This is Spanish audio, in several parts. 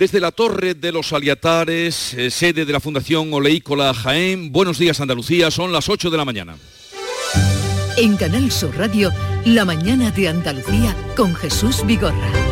Desde la Torre de los Aliatares, eh, sede de la Fundación Oleícola Jaén, buenos días Andalucía, son las 8 de la mañana. En Canal Sur Radio, La mañana de Andalucía con Jesús Vigorra.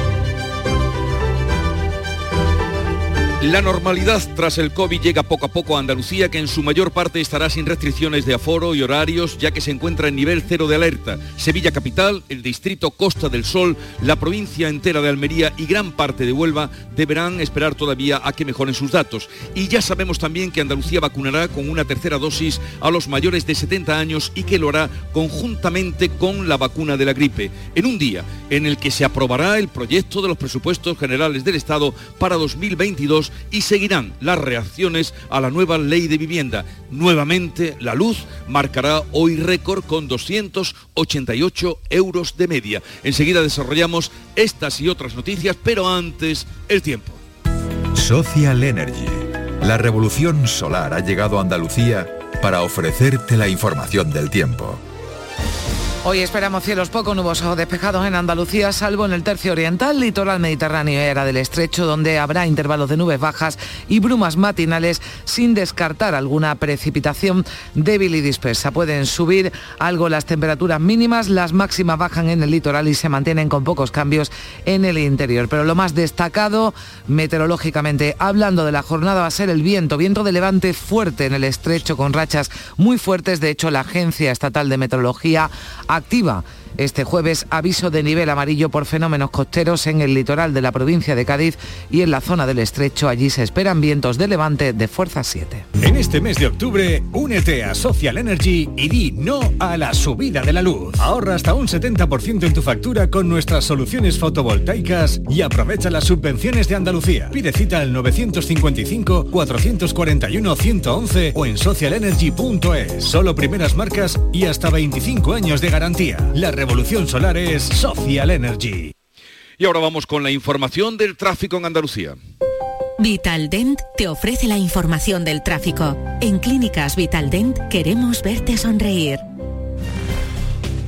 La normalidad tras el COVID llega poco a poco a Andalucía, que en su mayor parte estará sin restricciones de aforo y horarios, ya que se encuentra en nivel cero de alerta. Sevilla Capital, el distrito Costa del Sol, la provincia entera de Almería y gran parte de Huelva deberán esperar todavía a que mejoren sus datos. Y ya sabemos también que Andalucía vacunará con una tercera dosis a los mayores de 70 años y que lo hará conjuntamente con la vacuna de la gripe, en un día en el que se aprobará el proyecto de los presupuestos generales del Estado para 2022 y seguirán las reacciones a la nueva ley de vivienda. Nuevamente, la luz marcará hoy récord con 288 euros de media. Enseguida desarrollamos estas y otras noticias, pero antes, el tiempo. Social Energy. La revolución solar ha llegado a Andalucía para ofrecerte la información del tiempo. Hoy esperamos cielos poco nubosos o despejados en Andalucía, salvo en el tercio oriental, litoral mediterráneo y era del estrecho, donde habrá intervalos de nubes bajas y brumas matinales, sin descartar alguna precipitación débil y dispersa. Pueden subir algo las temperaturas mínimas, las máximas bajan en el litoral y se mantienen con pocos cambios en el interior. Pero lo más destacado, meteorológicamente hablando de la jornada, va a ser el viento, viento de levante fuerte en el estrecho, con rachas muy fuertes. De hecho, la Agencia Estatal de Meteorología activa este jueves aviso de nivel amarillo por fenómenos costeros en el litoral de la provincia de Cádiz y en la zona del estrecho. Allí se esperan vientos de levante de fuerza 7. En este mes de octubre, únete a Social Energy y di no a la subida de la luz. Ahorra hasta un 70% en tu factura con nuestras soluciones fotovoltaicas y aprovecha las subvenciones de Andalucía. Pide cita al 955-441-111 o en socialenergy.es. Solo primeras marcas y hasta 25 años de garantía. Revolución solar es Social Energy. Y ahora vamos con la información del tráfico en Andalucía. Vitaldent te ofrece la información del tráfico. En Clínicas Vitaldent queremos verte sonreír.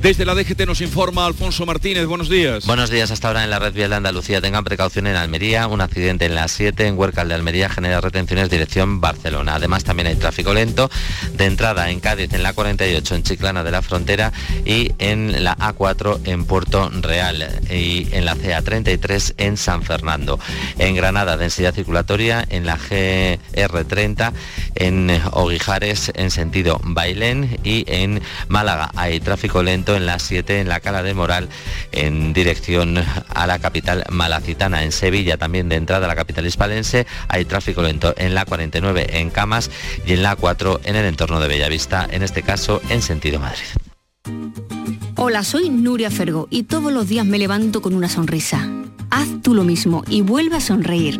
Desde la DGT nos informa Alfonso Martínez. Buenos días. Buenos días. Hasta ahora en la red vial de Andalucía. Tengan precaución en Almería. Un accidente en la 7 en Huercal de Almería genera retenciones dirección Barcelona. Además también hay tráfico lento de entrada en Cádiz en la 48 en Chiclana de la Frontera y en la A4 en Puerto Real y en la CA33 en San Fernando. En Granada densidad circulatoria en la GR30 en Oguijares en sentido Bailén y en Málaga hay tráfico lento en la 7 en la Cala de Moral en dirección a la capital malacitana. En Sevilla también de entrada a la capital hispalense hay tráfico lento en la 49 en Camas y en la 4 en el entorno de Bellavista, en este caso en sentido Madrid. Hola, soy Nuria Fergo y todos los días me levanto con una sonrisa. Haz tú lo mismo y vuelve a sonreír.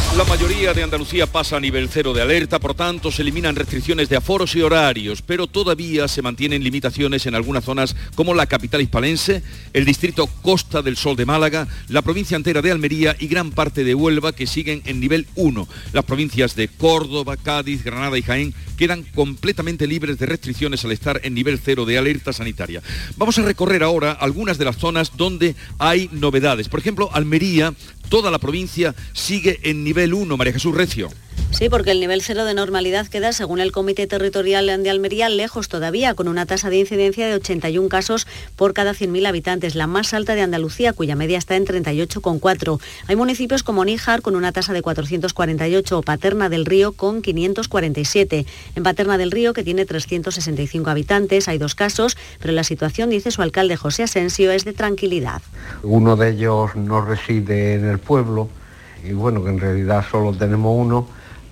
La mayoría de Andalucía pasa a nivel cero de alerta, por tanto se eliminan restricciones de aforos y horarios, pero todavía se mantienen limitaciones en algunas zonas como la capital hispalense, el distrito Costa del Sol de Málaga, la provincia entera de Almería y gran parte de Huelva que siguen en nivel 1. Las provincias de Córdoba, Cádiz, Granada y Jaén quedan completamente libres de restricciones al estar en nivel cero de alerta sanitaria. Vamos a recorrer ahora algunas de las zonas donde hay novedades. Por ejemplo, Almería, toda la provincia sigue en nivel 1, María Jesús Recio. Sí, porque el nivel cero de normalidad queda, según el Comité Territorial de Almería, lejos todavía, con una tasa de incidencia de 81 casos por cada 100.000 habitantes, la más alta de Andalucía, cuya media está en 38,4. Hay municipios como Níjar con una tasa de 448 o Paterna del Río con 547. En Paterna del Río, que tiene 365 habitantes, hay dos casos, pero la situación, dice su alcalde José Asensio, es de tranquilidad. Uno de ellos no reside en el pueblo y bueno, que en realidad solo tenemos uno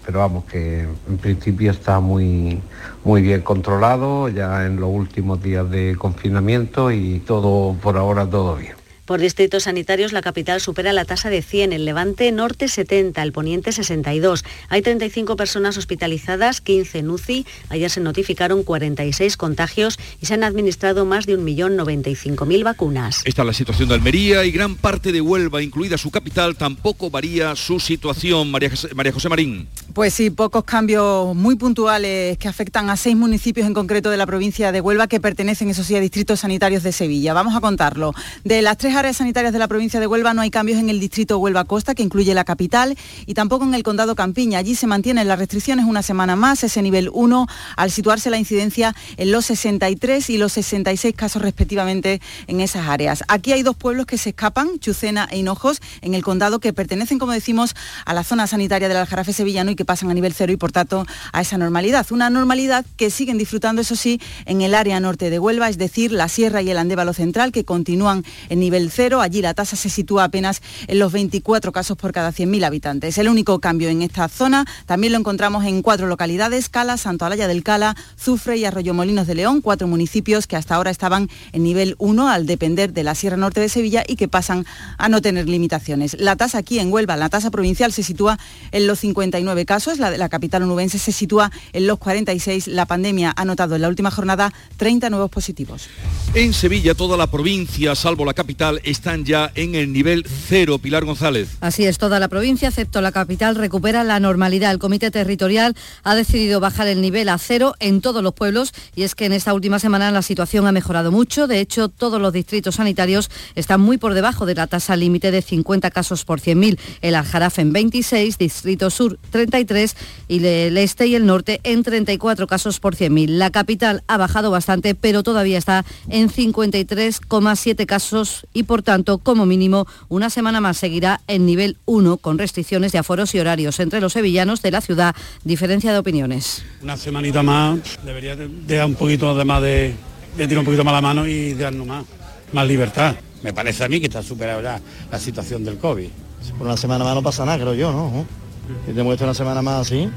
pero vamos, que en principio está muy, muy bien controlado, ya en los últimos días de confinamiento y todo, por ahora todo bien. Por distritos sanitarios, la capital supera la tasa de 100, el Levante Norte 70, el Poniente 62. Hay 35 personas hospitalizadas, 15 en UCI. Ayer se notificaron 46 contagios y se han administrado más de 1.095.000 vacunas. Esta es la situación de Almería y gran parte de Huelva, incluida su capital, tampoco varía su situación. María, María José Marín. Pues sí, pocos cambios muy puntuales que afectan a seis municipios en concreto de la provincia de Huelva que pertenecen, eso sí, a distritos sanitarios de Sevilla. Vamos a contarlo. De las tres áreas sanitarias de la provincia de Huelva no hay cambios en el distrito Huelva Costa, que incluye la capital, y tampoco en el condado Campiña. Allí se mantienen las restricciones una semana más, ese nivel 1, al situarse la incidencia en los 63 y los 66 casos respectivamente en esas áreas. Aquí hay dos pueblos que se escapan, Chucena e Hinojos, en el condado, que pertenecen, como decimos, a la zona sanitaria del Aljarafe sevillano y que pasan a nivel cero y, por tanto, a esa normalidad. Una normalidad que siguen disfrutando, eso sí, en el área norte de Huelva, es decir, la Sierra y el Andévalo Central, que continúan en nivel cero. Allí la tasa se sitúa apenas en los 24 casos por cada 100.000 habitantes. El único cambio en esta zona también lo encontramos en cuatro localidades, Cala, Santo Alaya del Cala, Zufre y Arroyo Molinos de León, cuatro municipios que hasta ahora estaban en nivel 1 al depender de la Sierra Norte de Sevilla y que pasan a no tener limitaciones. La tasa aquí en Huelva, la tasa provincial se sitúa en los 59 casos, la de la capital onubense se sitúa en los 46. La pandemia ha notado en la última jornada 30 nuevos positivos. En Sevilla toda la provincia, salvo la capital, están ya en el nivel cero. Pilar González. Así es, toda la provincia, excepto la capital, recupera la normalidad. El Comité Territorial ha decidido bajar el nivel a cero en todos los pueblos y es que en esta última semana la situación ha mejorado mucho. De hecho, todos los distritos sanitarios están muy por debajo de la tasa límite de 50 casos por 100.000. El Aljarafe en 26, Distrito Sur 33 y el Este y el Norte en 34 casos por 100.000. La capital ha bajado bastante, pero todavía está en 53,7 casos y por tanto, como mínimo, una semana más seguirá en nivel 1 con restricciones de aforos y horarios entre los sevillanos de la ciudad. Diferencia de opiniones. Una semanita más debería dejar un poquito de más de, de tirar un poquito más la mano y darnos más, más libertad. Me parece a mí que está superada ya la situación del COVID. Por una semana más no pasa nada, creo yo, ¿no? Si te muestro una semana más así,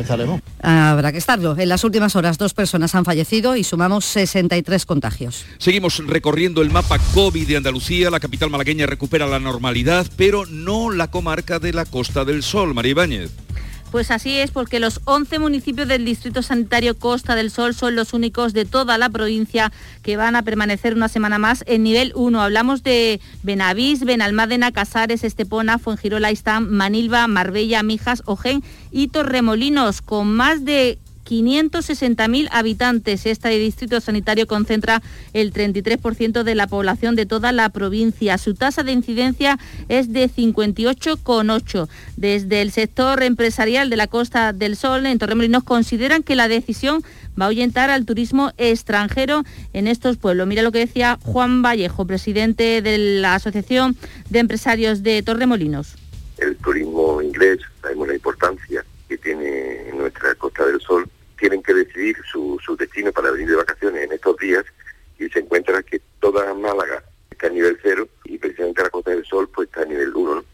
estaremos. Habrá que estarlo. En las últimas horas dos personas han fallecido y sumamos 63 contagios. Seguimos recorriendo el mapa COVID de Andalucía. La capital malagueña recupera la normalidad, pero no la comarca de la Costa del Sol. María Ibáñez. Pues así es, porque los 11 municipios del Distrito Sanitario Costa del Sol son los únicos de toda la provincia que van a permanecer una semana más en nivel 1. Hablamos de Benavís, Benalmádena, Casares, Estepona, Fuengirola, Istán, Manilva, Marbella, Mijas, Ojén y Torremolinos, con más de 560.000 habitantes. Este distrito sanitario concentra el 33% de la población de toda la provincia. Su tasa de incidencia es de 58,8. Desde el sector empresarial de la Costa del Sol, en Torremolinos, consideran que la decisión va a ahuyentar al turismo extranjero en estos pueblos. Mira lo que decía Juan Vallejo, presidente de la Asociación de Empresarios de Torremolinos. El turismo inglés, sabemos la importancia que tiene en nuestra Costa del Sol tienen que decidir su, su destino para venir de vacaciones en estos días y se encuentra que toda Málaga está a nivel cero y precisamente la Costa del Sol pues está a nivel uno, ¿no?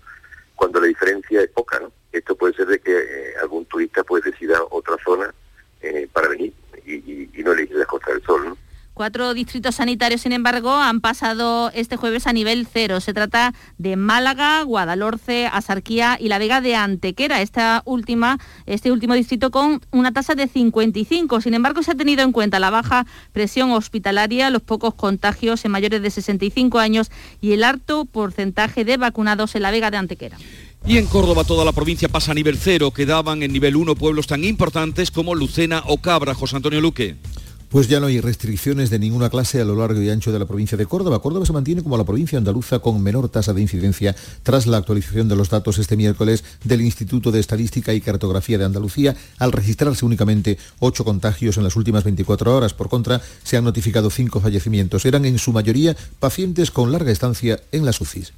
cuando la diferencia es poca. ¿no? Esto puede ser de que eh, algún turista pues decida otra zona eh, para venir y, no elegir la Costa del Sol. ¿no? Cuatro distritos sanitarios, sin embargo, han pasado este jueves a nivel cero. Se trata de Málaga, Guadalhorce, Asarquía y la Vega de Antequera, esta última, este último distrito con una tasa de 55. Sin embargo, se ha tenido en cuenta la baja presión hospitalaria, los pocos contagios en mayores de 65 años y el alto porcentaje de vacunados en la Vega de Antequera. Y en Córdoba toda la provincia pasa a nivel cero. Quedaban en nivel 1 pueblos tan importantes como Lucena o Cabra. José Antonio Luque. Pues ya no hay restricciones de ninguna clase a lo largo y ancho de la provincia de Córdoba. Córdoba se mantiene como la provincia andaluza con menor tasa de incidencia tras la actualización de los datos este miércoles del Instituto de Estadística y Cartografía de Andalucía al registrarse únicamente ocho contagios en las últimas 24 horas. Por contra, se han notificado cinco fallecimientos. Eran en su mayoría pacientes con larga estancia en las UCIs.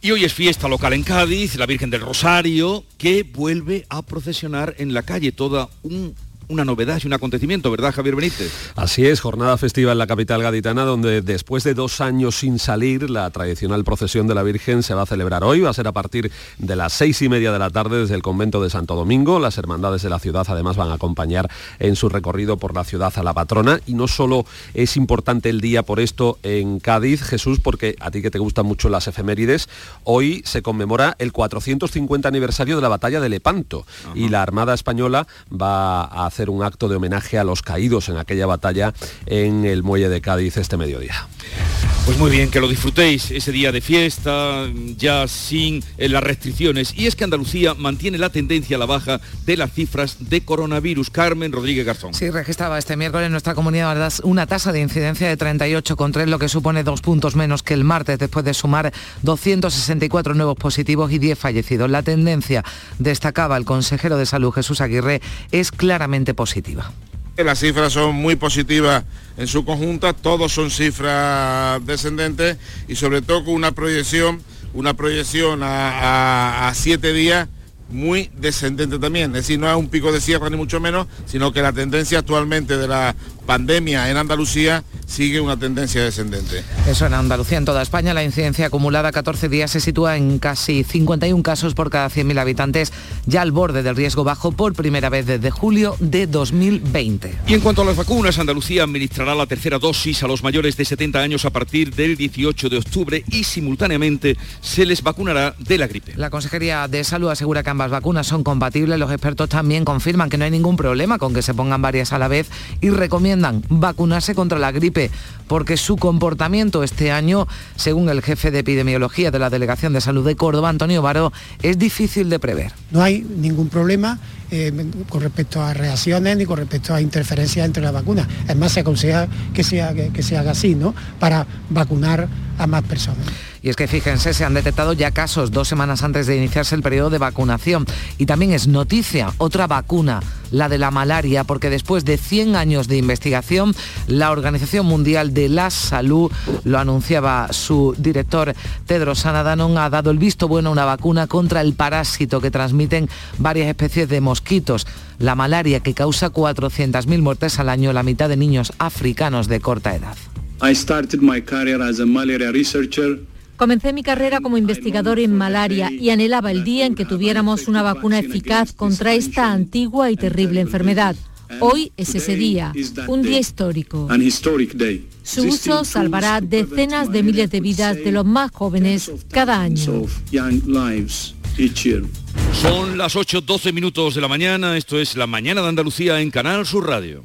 Y hoy es fiesta local en Cádiz, la Virgen del Rosario, que vuelve a procesionar en la calle toda un una novedad y un acontecimiento, ¿verdad, Javier Benítez? Así es, jornada festiva en la capital gaditana, donde después de dos años sin salir, la tradicional procesión de la Virgen se va a celebrar hoy. Va a ser a partir de las seis y media de la tarde desde el convento de Santo Domingo. Las hermandades de la ciudad además van a acompañar en su recorrido por la ciudad a la patrona. Y no solo es importante el día por esto en Cádiz, Jesús, porque a ti que te gustan mucho las efemérides, hoy se conmemora el 450 aniversario de la batalla de Lepanto y la Armada Española va a hacer un acto de homenaje a los caídos en aquella batalla en el muelle de Cádiz este mediodía. Pues muy bien, que lo disfrutéis ese día de fiesta, ya sin eh, las restricciones. Y es que Andalucía mantiene la tendencia a la baja de las cifras de coronavirus. Carmen Rodríguez Garzón. Sí, registraba este miércoles en nuestra comunidad una tasa de incidencia de 38,3, lo que supone dos puntos menos que el martes, después de sumar 264 nuevos positivos y 10 fallecidos. La tendencia, destacaba el consejero de salud Jesús Aguirre, es claramente positiva. Las cifras son muy positivas en su conjunta, todos son cifras descendentes y sobre todo con una proyección, una proyección a, a siete días muy descendente también. Es decir, no es un pico de sierra ni mucho menos, sino que la tendencia actualmente de la pandemia en Andalucía sigue una tendencia descendente. Eso en Andalucía, en toda España, la incidencia acumulada a 14 días se sitúa en casi 51 casos por cada 100.000 habitantes, ya al borde del riesgo bajo por primera vez desde julio de 2020. Y en cuanto a las vacunas, Andalucía administrará la tercera dosis a los mayores de 70 años a partir del 18 de octubre y simultáneamente se les vacunará de la gripe. La Consejería de Salud asegura que ambas vacunas son compatibles. Los expertos también confirman que no hay ningún problema con que se pongan varias a la vez y recomiendan vacunarse contra la gripe porque su comportamiento este año, según el jefe de epidemiología de la Delegación de Salud de Córdoba, Antonio Varo, es difícil de prever. No hay ningún problema eh, con respecto a reacciones ni con respecto a interferencias entre las vacunas. Es más, se aconseja que, sea, que, se haga así, ¿no? Para vacunar a más personas. Y es que fíjense, se han detectado ya casos dos semanas antes de iniciarse el periodo de vacunación. Y también es noticia otra vacuna, la de la malaria, porque después de 100 años de investigación, la Organización Mundial de la Salud, lo anunciaba su director Tedros Adhanom, ha dado el visto bueno a una vacuna contra el parásito que transmiten varias especies de mosquitos. La malaria que causa 400.000 muertes al año, la mitad de niños africanos de corta edad. Comencé mi carrera como investigador en malaria y anhelaba el día en que tuviéramos una vacuna eficaz contra esta antigua y terrible enfermedad. Hoy es ese día, un día histórico. Su uso salvará decenas de miles de vidas de los más jóvenes cada año. Son las 8.12 minutos de la mañana, esto es La Mañana de Andalucía en Canal Sur Radio.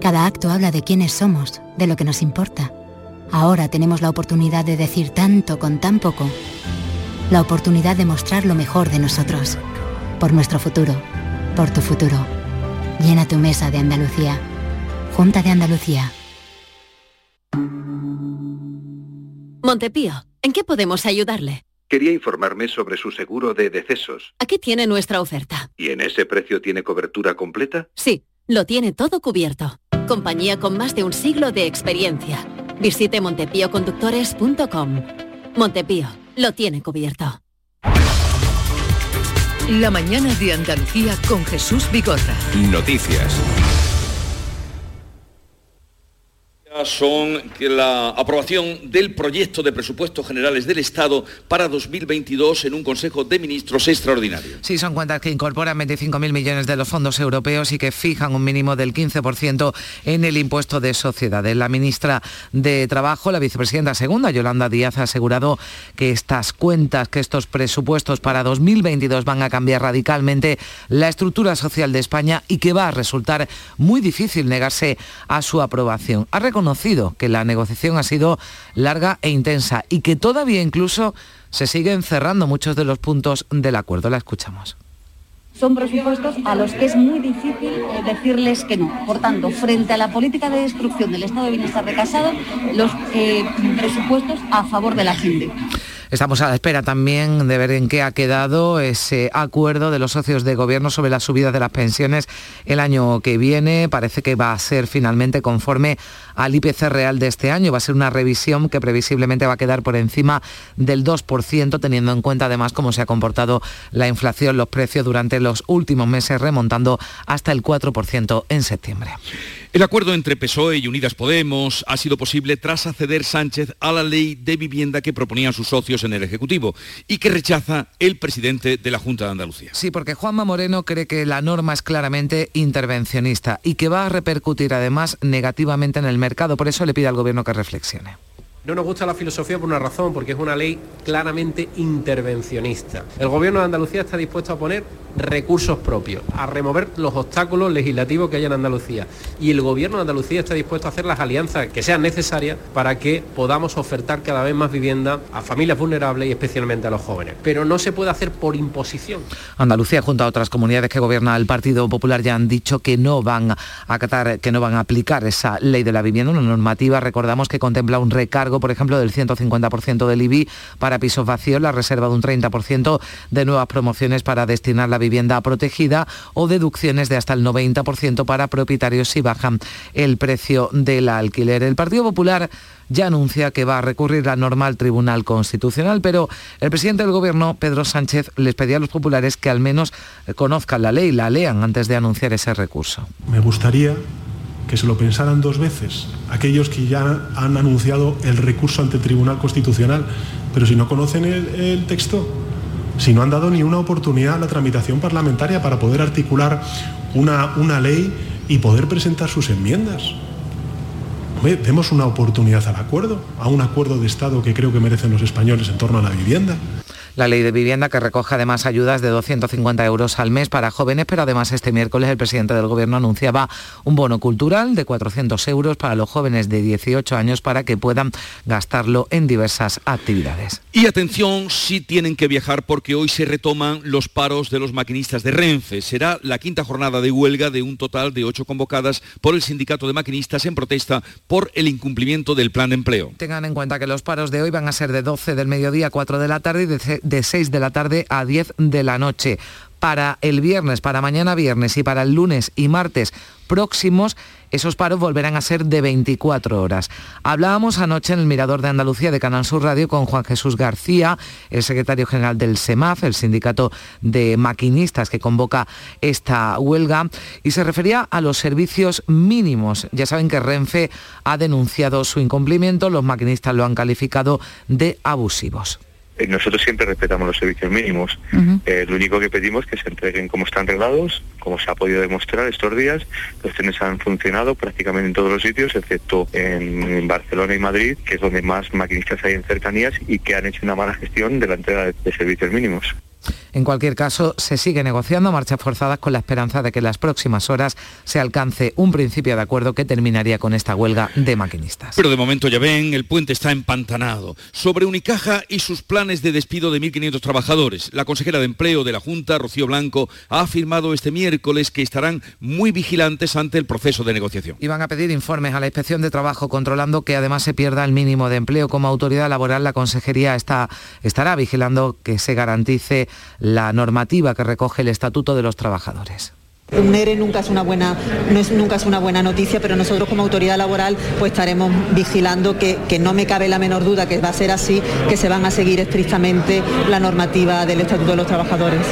cada acto habla de quiénes somos, de lo que nos importa. Ahora tenemos la oportunidad de decir tanto con tan poco. La oportunidad de mostrar lo mejor de nosotros. Por nuestro futuro. Por tu futuro. Llena tu mesa de Andalucía. Junta de Andalucía. Montepío, ¿en qué podemos ayudarle? Quería informarme sobre su seguro de decesos. Aquí tiene nuestra oferta. ¿Y en ese precio tiene cobertura completa? Sí, lo tiene todo cubierto. Compañía con más de un siglo de experiencia. Visite montepíoconductores.com. Montepío, lo tiene cubierto. La mañana de Andalucía con Jesús Bigorra. Noticias son que la aprobación del proyecto de presupuestos generales del Estado para 2022 en un Consejo de Ministros extraordinario. Sí, son cuentas que incorporan 25.000 millones de los fondos europeos y que fijan un mínimo del 15% en el impuesto de sociedades. La ministra de Trabajo, la vicepresidenta segunda, Yolanda Díaz, ha asegurado que estas cuentas, que estos presupuestos para 2022 van a cambiar radicalmente la estructura social de España y que va a resultar muy difícil negarse a su aprobación. Reconocido que la negociación ha sido larga e intensa y que todavía incluso se siguen cerrando muchos de los puntos del acuerdo. La escuchamos son presupuestos a los que es muy difícil eh, decirles que no. Por tanto, frente a la política de destrucción del estado de bienestar de Casado, los eh, presupuestos a favor de la gente. Estamos a la espera también de ver en qué ha quedado ese acuerdo de los socios de gobierno sobre la subida de las pensiones el año que viene. Parece que va a ser finalmente conforme al IPC real de este año. Va a ser una revisión que previsiblemente va a quedar por encima del 2%, teniendo en cuenta además cómo se ha comportado la inflación, los precios durante los últimos meses, remontando hasta el 4% en septiembre. El acuerdo entre PSOE y Unidas Podemos ha sido posible tras acceder Sánchez a la ley de vivienda que proponían sus socios en el Ejecutivo y que rechaza el presidente de la Junta de Andalucía. Sí, porque Juanma Moreno cree que la norma es claramente intervencionista y que va a repercutir además negativamente en el mercado. Por eso le pide al Gobierno que reflexione. No nos gusta la filosofía por una razón, porque es una ley claramente intervencionista. El Gobierno de Andalucía está dispuesto a poner recursos propios, a remover los obstáculos legislativos que hay en Andalucía. Y el Gobierno de Andalucía está dispuesto a hacer las alianzas que sean necesarias para que podamos ofertar cada vez más vivienda a familias vulnerables y especialmente a los jóvenes. Pero no se puede hacer por imposición. Andalucía, junto a otras comunidades que gobierna el Partido Popular, ya han dicho que no van a acatar, que no van a aplicar esa ley de la vivienda, una normativa, recordamos que contempla un recargo, por ejemplo, del 150% del IBI para pisos vacíos, la reserva de un 30% de nuevas promociones para destinar la vivienda protegida o deducciones de hasta el 90% para propietarios si bajan el precio del alquiler. El Partido Popular ya anuncia que va a recurrir la norma al Tribunal Constitucional, pero el presidente del Gobierno, Pedro Sánchez, les pedía a los populares que al menos conozcan la ley, la lean antes de anunciar ese recurso. Me gustaría que se lo pensaran dos veces aquellos que ya han anunciado el recurso ante el Tribunal Constitucional, pero si no conocen el, texto, si no han dado ni una oportunidad a la tramitación parlamentaria para poder articular una, una ley y poder presentar sus enmiendas. Hombre, demos una oportunidad al acuerdo, a un acuerdo de Estado que creo que merecen los españoles en torno a la vivienda la ley de vivienda que recoge además ayudas de 250 euros al mes para jóvenes, pero además este miércoles el presidente del Gobierno anunciaba un bono cultural de 400 euros para los jóvenes de 18 años para que puedan gastarlo en diversas actividades. Y atención, si tienen que viajar porque hoy se retoman los paros de los maquinistas de Renfe. Será la quinta jornada de huelga de un total de ocho convocadas por el sindicato de maquinistas en protesta por el incumplimiento del plan de empleo. Tengan en cuenta que los paros de hoy van a ser de 12 del mediodía a 4 de la tarde y de de 6 de la tarde a 10 de la noche. Para el viernes, para mañana viernes y para el lunes y martes próximos, esos paros volverán a ser de 24 horas. Hablábamos anoche en el Mirador de Andalucía de Canal Sur Radio con Juan Jesús García, el secretario general del SEMAF, el sindicato de maquinistas que convoca esta huelga, y se refería a los servicios mínimos. Ya saben que Renfe ha denunciado su incumplimiento, los maquinistas lo han calificado de abusivos. Eh, nosotros siempre respetamos los servicios mínimos. Eh, lo único que pedimos es que se entreguen como están reglados, como se ha podido demostrar estos días. Los trenes han funcionado prácticamente en todos los sitios, excepto en Barcelona y Madrid, que es donde más maquinistas hay en cercanías y que han hecho una mala gestión de la entrega de servicios mínimos. En cualquier caso, se sigue negociando marchas forzadas con la esperanza de que en las próximas horas se alcance un principio de acuerdo que terminaría con esta huelga de maquinistas. Pero de momento ya ven, el puente está empantanado. Sobre Unicaja y sus planes de despido de 1.500 trabajadores, la consejera de Empleo de la Junta, Rocío Blanco, ha afirmado este miércoles que estarán muy vigilantes ante el proceso de negociación. Y van a pedir informes a la Inspección de Trabajo controlando que además se pierda el mínimo de empleo. Como autoridad laboral, la consejería está, estará vigilando que se garantice la normativa que recoge el Estatuto de los Trabajadores. Un ERE nunca es una buena, no es, nunca es una buena noticia, pero nosotros como autoridad laboral pues estaremos vigilando que, que, no me cabe la menor duda que va a ser así, que se van a seguir estrictamente la normativa del Estatuto de los Trabajadores.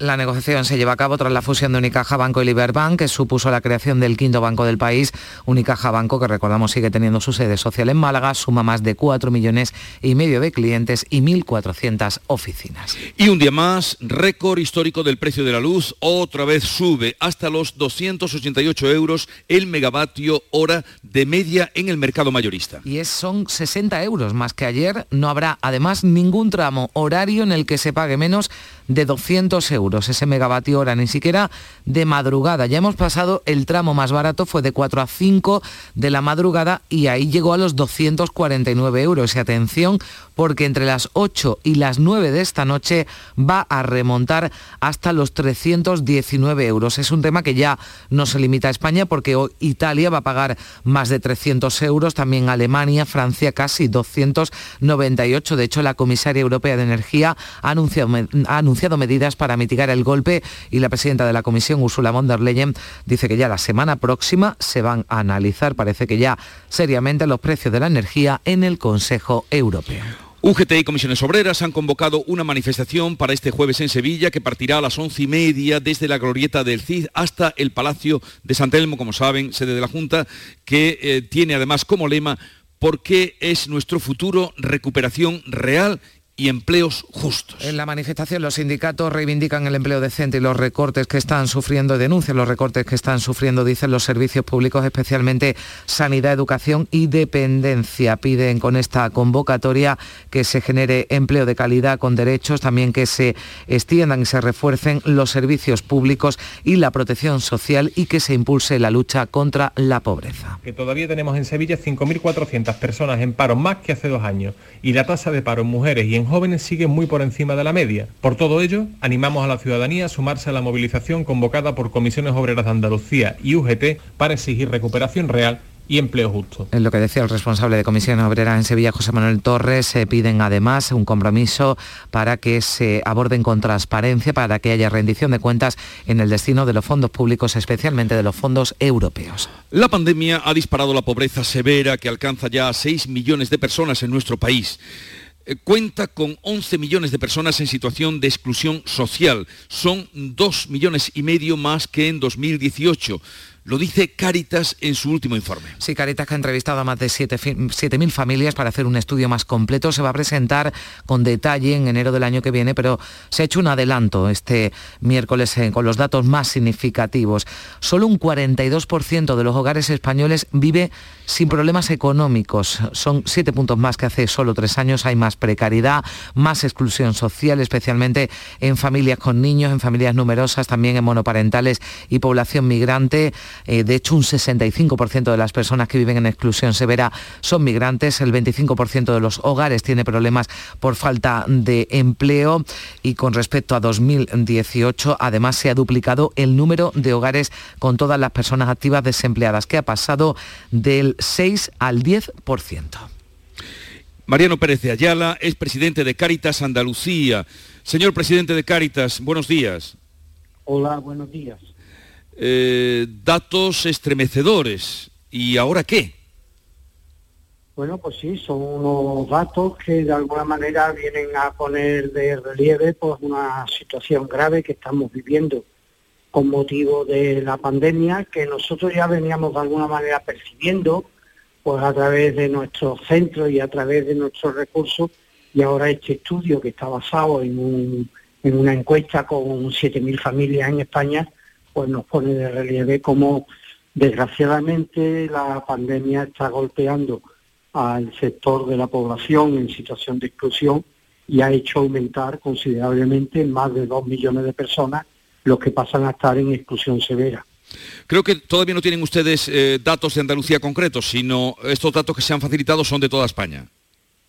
La negociación se lleva a cabo tras la fusión de Unicaja Banco y Liberbank, que supuso la creación del quinto banco del país. Unicaja Banco, que recordamos sigue teniendo su sede social en Málaga, suma más de 4 millones y medio de clientes y 1.400 oficinas. Y un día más, récord histórico del precio de la luz, otra vez sube hasta los 288 euros el megavatio hora de media en el mercado mayorista. Y es, son 60 euros más que ayer. No habrá además ningún tramo horario en el que se pague menos de 200 euros ese megavatio hora, ni siquiera de madrugada. Ya hemos pasado el tramo más barato, fue de 4 a 5 de la madrugada y ahí llegó a los 249 euros. Y atención, porque entre las 8 y las 9 de esta noche va a remontar hasta los 319 euros. Es un tema que ya no se limita a España porque Italia va a pagar más de 300 euros, también Alemania, Francia casi 298. De hecho, la comisaria europea de Energía ha ha anunciado medidas para mitigar el golpe y la presidenta de la Comisión, Ursula von der Leyen, dice que ya la semana próxima se van a analizar, parece que ya seriamente, los precios de la energía en el Consejo Europeo. UGT y Comisiones Obreras han convocado una manifestación para este jueves en Sevilla que partirá a las once y media desde la glorieta del CID hasta el Palacio de San Telmo, como saben, sede de la Junta, que eh, tiene además como lema ¿Por qué es nuestro futuro recuperación real y empleos justos. En la manifestación los sindicatos reivindican el empleo decente y los recortes que están sufriendo, denuncian los recortes que están sufriendo, dicen los servicios públicos, especialmente sanidad, educación y dependencia. Piden con esta convocatoria que se genere empleo de calidad con derechos, también que se extiendan y se refuercen los servicios públicos y la protección social y que se impulse la lucha contra la pobreza. Que todavía tenemos en Sevilla 5.400 personas en paro más que hace dos años y la tasa de paro en mujeres y en jóvenes sigue muy por encima de la media. Por todo ello, animamos a la ciudadanía a sumarse a la movilización convocada por Comisiones Obreras de Andalucía y UGT para exigir recuperación real y empleo justo. En lo que decía el responsable de Comisiones Obreras en Sevilla, José Manuel Torres, se piden además un compromiso para que se aborden con transparencia, para que haya rendición de cuentas en el destino de los fondos públicos, especialmente de los fondos europeos. La pandemia ha disparado la pobreza severa que alcanza ya a 6 millones de personas en nuestro país. Eh, cuenta con 11 millones de personas en situación de exclusión social. Son 2 millones y medio más que en 2018. Lo dice Caritas en su último informe. Sí, Caritas que ha entrevistado a más de 7.000 familias para hacer un estudio más completo. Se va a presentar con detalle en enero del año que viene, pero se ha hecho un adelanto este miércoles eh, con los datos más significativos. Solo un 42% de los hogares españoles vive sin problemas económicos. Son siete puntos más que hace solo tres años. Hay más precariedad, más exclusión social, especialmente en familias con niños, en familias numerosas, también en monoparentales y población migrante. Eh, de hecho, un 65% de las personas que viven en exclusión severa son migrantes, el 25% de los hogares tiene problemas por falta de empleo y con respecto a 2018, además se ha duplicado el número de hogares con todas las personas activas desempleadas, que ha pasado del 6 al 10%. Mariano Pérez de Ayala es presidente de Cáritas Andalucía. Señor presidente de Cáritas, buenos días. Hola, buenos días. Eh, datos estremecedores. ¿Y ahora qué? Bueno, pues sí, son unos datos que de alguna manera vienen a poner de relieve pues, una situación grave que estamos viviendo con motivo de la pandemia, que nosotros ya veníamos de alguna manera percibiendo, pues a través de nuestros centros y a través de nuestros recursos, y ahora este estudio que está basado en, en una encuesta con 7.000 familias en España, pues nos pone de relieve cómo desgraciadamente la pandemia está golpeando al sector de la población en situación de exclusión y ha hecho aumentar considerablemente más de dos millones de personas los que pasan a estar en exclusión severa. Creo que todavía no tienen ustedes eh, datos de Andalucía concretos, sino estos datos que se han facilitado son de toda España.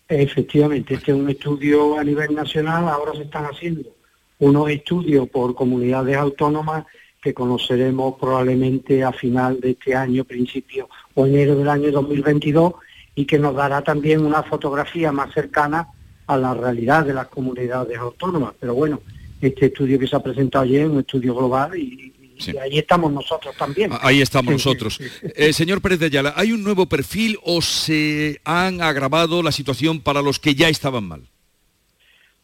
Efectivamente, este es un estudio a nivel nacional, ahora se están haciendo unos estudios por comunidades autónomas que conoceremos probablemente a final de este año, principio o enero del año 2022, y que nos dará también una fotografía más cercana a la realidad de las comunidades autónomas. Pero bueno, este estudio que se ha presentado ayer es un estudio global y, ahí estamos nosotros también. Ahí estamos nosotros. Eh, señor Pérez de Ayala, ¿hay un nuevo perfil o se han agravado la situación para los que ya estaban mal?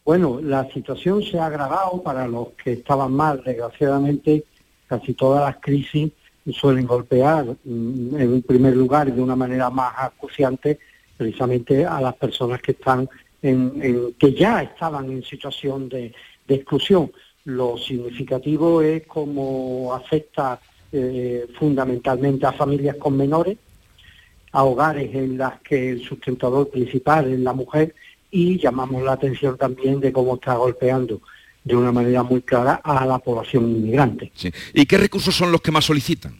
Bueno, la situación se ha agravado para los que estaban mal, desgraciadamente casi todas las crisis suelen golpear mm, en primer lugar y de una manera más acuciante precisamente a las personas que están en, que ya estaban en situación de, exclusión. Lo significativo es cómo afecta eh, fundamentalmente a familias con menores, a hogares en las que el sustentador principal es la mujer y llamamos la atención también de cómo está golpeando de una manera muy clara a la población inmigrante. ¿Y qué recursos son los que más solicitan?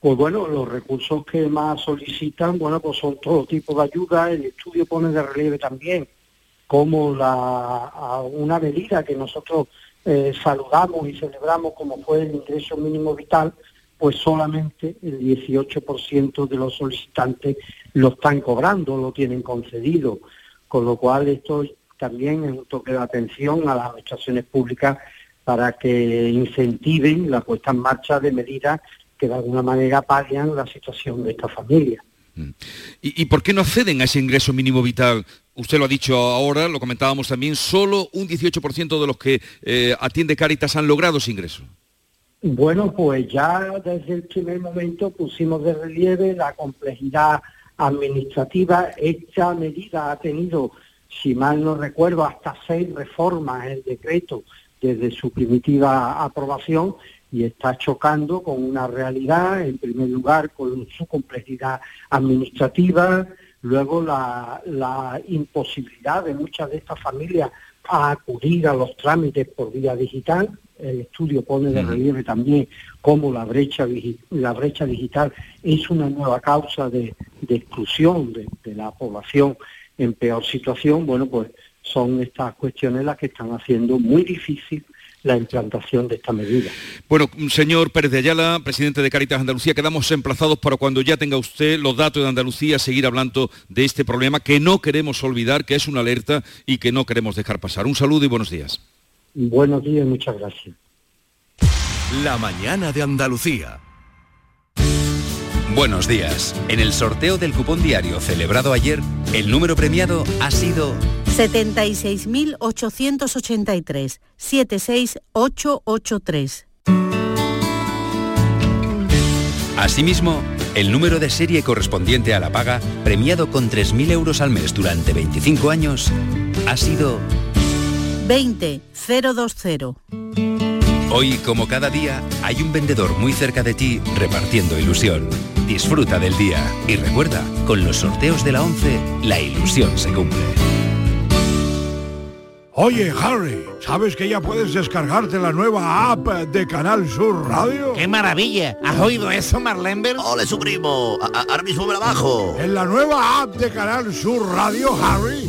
Pues bueno, los recursos que más solicitan, bueno, pues son todo tipo de ayuda. El estudio pone de relieve también como la, una medida que nosotros eh, saludamos y celebramos como fue el ingreso mínimo vital, pues solamente el 18% de los solicitantes lo están cobrando, lo tienen concedido, con lo cual esto también es un toque de atención a las administraciones públicas para que incentiven la puesta en marcha de medidas que de alguna manera palian la situación de esta familia. Mm. ¿Y, por qué no acceden a ese ingreso mínimo vital? Usted lo ha dicho ahora, lo comentábamos también, solo un 18% de los que eh, atiende Cáritas han logrado ese ingreso. Bueno, pues ya desde el primer momento pusimos de relieve la complejidad administrativa. Esta medida ha tenido, si mal no recuerdo, hasta seis reformas en decreto desde su primitiva aprobación y está chocando con una realidad, en primer lugar, con su complejidad administrativa, luego la, imposibilidad de muchas de estas familias a acudir a los trámites por vía digital. El estudio pone de relieve también cómo la brecha, la brecha digital es una nueva causa de, exclusión de, de, la población en peor situación. Bueno, pues son estas cuestiones las que están haciendo muy difícil la implantación de esta medida. Bueno, señor Pérez de Ayala, presidente de Caritas Andalucía, quedamos emplazados para cuando ya tenga usted los datos de Andalucía, seguir hablando de este problema que no queremos olvidar, que es una alerta y que no queremos dejar pasar. Un saludo y buenos días. Buenos días, muchas gracias. La mañana de Andalucía. Buenos días. En el sorteo del cupón diario celebrado ayer, el número premiado ha sido 76.883, 76883. Asimismo, el número de serie correspondiente a la paga, premiado con 3.000 euros al mes durante 25 años, ha sido 20020. Hoy, como cada día, hay un vendedor muy cerca de ti repartiendo ilusión. Disfruta del día y recuerda, con los sorteos de la 11, la ilusión se cumple. Oye, Harry, ¿sabes que ya puedes descargarte la nueva app de Canal Sur Radio? ¡Qué maravilla! ¿Has oído eso, Marlenber? ¡Ole, su primo! ahora mismo me la bajo. En la nueva app de Canal Sur Radio, Harry,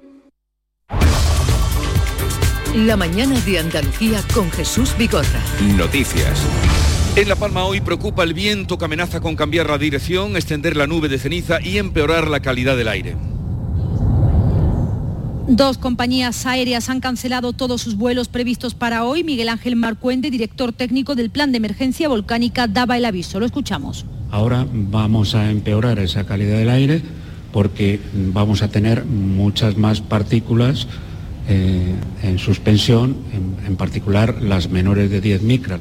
La mañana de Andalucía con Jesús Bigorra. Noticias. En La Palma hoy preocupa el viento que amenaza con cambiar la dirección, extender la nube de ceniza y empeorar la calidad del aire. Dos compañías aéreas han cancelado todos sus vuelos previstos para hoy. Miguel Ángel Marcuende, director técnico del Plan de Emergencia Volcánica, daba el aviso. Lo escuchamos. Ahora vamos a empeorar esa calidad del aire porque vamos a tener muchas más partículas eh, en suspensión, en, particular las menores de 10 micras.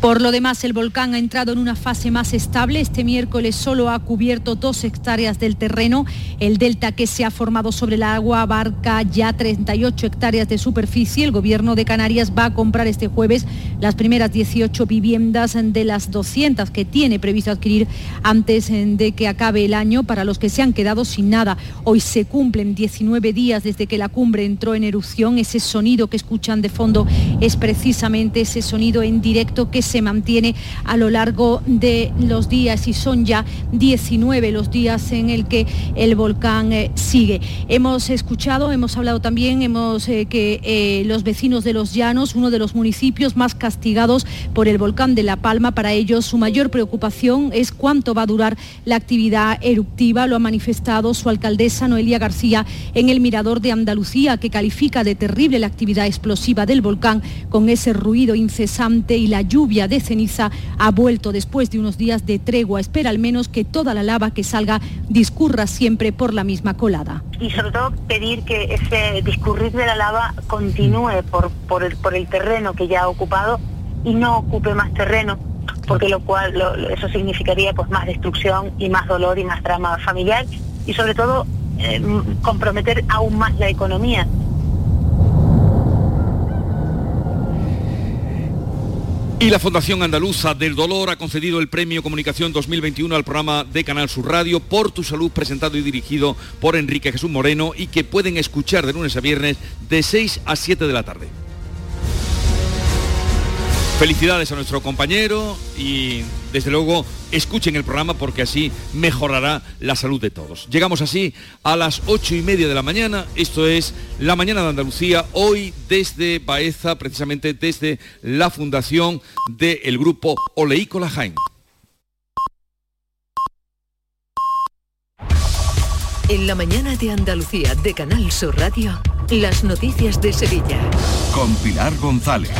Por lo demás, el volcán ha entrado en una fase más estable. Este miércoles solo ha cubierto dos hectáreas del terreno. El delta que se ha formado sobre el agua abarca ya 38 hectáreas de superficie. El gobierno de Canarias va a comprar este jueves las primeras 18 viviendas de las 200 que tiene previsto adquirir antes de que acabe el año para los que se han quedado sin nada. Hoy se cumplen 19 días desde que la cumbre entró en erupción. Ese sonido que escuchan de fondo es precisamente ese sonido en directo que se mantiene a lo largo de los días y son ya 19 los días en el que el volcán eh, sigue. Hemos escuchado, hemos hablado también, hemos eh, que eh, los vecinos de Los Llanos, uno de los municipios más castigados por el volcán de La Palma, para ellos su mayor preocupación es cuánto va a durar la actividad eruptiva, lo ha manifestado su alcaldesa Noelia García en el Mirador de Andalucía, que califica de terrible la actividad explosiva del volcán con ese ruido incesante y la lluvia de ceniza ha vuelto después de unos días de tregua. Espera al menos que toda la lava que salga discurra siempre por la misma colada. Y sobre todo pedir que ese discurrir de la lava continúe por, por, el, por el terreno que ya ha ocupado y no ocupe más terreno, porque lo cual eso significaría pues más destrucción y más dolor y más drama familiar y sobre todo eh, comprometer aún más la economía. Y la Fundación Andaluza del Dolor ha concedido el Premio Comunicación 2021 al programa de Canal Sur Radio Por tu Salud, presentado y dirigido por Enrique Jesús Moreno y que pueden escuchar de lunes a viernes de 6 a 7 de la tarde. Felicidades a nuestro compañero y desde luego escuchen el programa porque así mejorará la salud de todos. Llegamos así a las ocho y media de la mañana. Esto es La Mañana de Andalucía, hoy desde Baeza, precisamente desde la fundación del grupo Oleícola Jaime. En la mañana de Andalucía de Canal Sur Radio. Las noticias de Sevilla. Con Pilar González.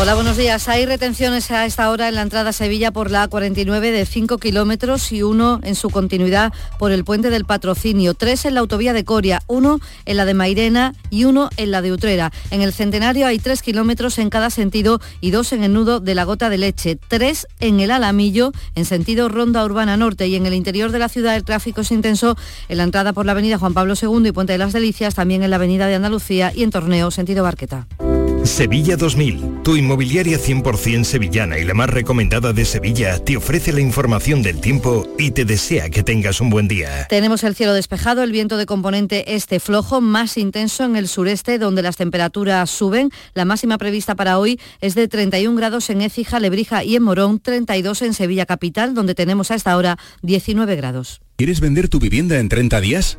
Hola, buenos días. Hay retenciones a esta hora en la entrada a Sevilla por la A49 de 5 kilómetros y uno en su continuidad por el puente del Patrocinio. Tres en la autovía de Coria, uno en la de Mairena y uno en la de Utrera. En el Centenario hay tres kilómetros en cada sentido y dos en el nudo de la Gota de Leche. Tres en el Alamillo en sentido Ronda Urbana Norte y en el interior de la ciudad el tráfico es intenso en la entrada por la avenida Juan Pablo II y Puente de las Delicias, también en la avenida de Andalucía y en Torneo sentido Barqueta. Sevilla 2000, tu inmobiliaria 100% sevillana y la más recomendada de Sevilla, te ofrece la información del tiempo y te desea que tengas un buen día. Tenemos el cielo despejado, el viento de componente este flojo, más intenso en el sureste, donde las temperaturas suben. La máxima prevista para hoy es de 31 grados en Écija, Lebrija y en Morón, 32 en Sevilla Capital, donde tenemos a esta hora 19 grados. ¿Quieres vender tu vivienda en 30 días?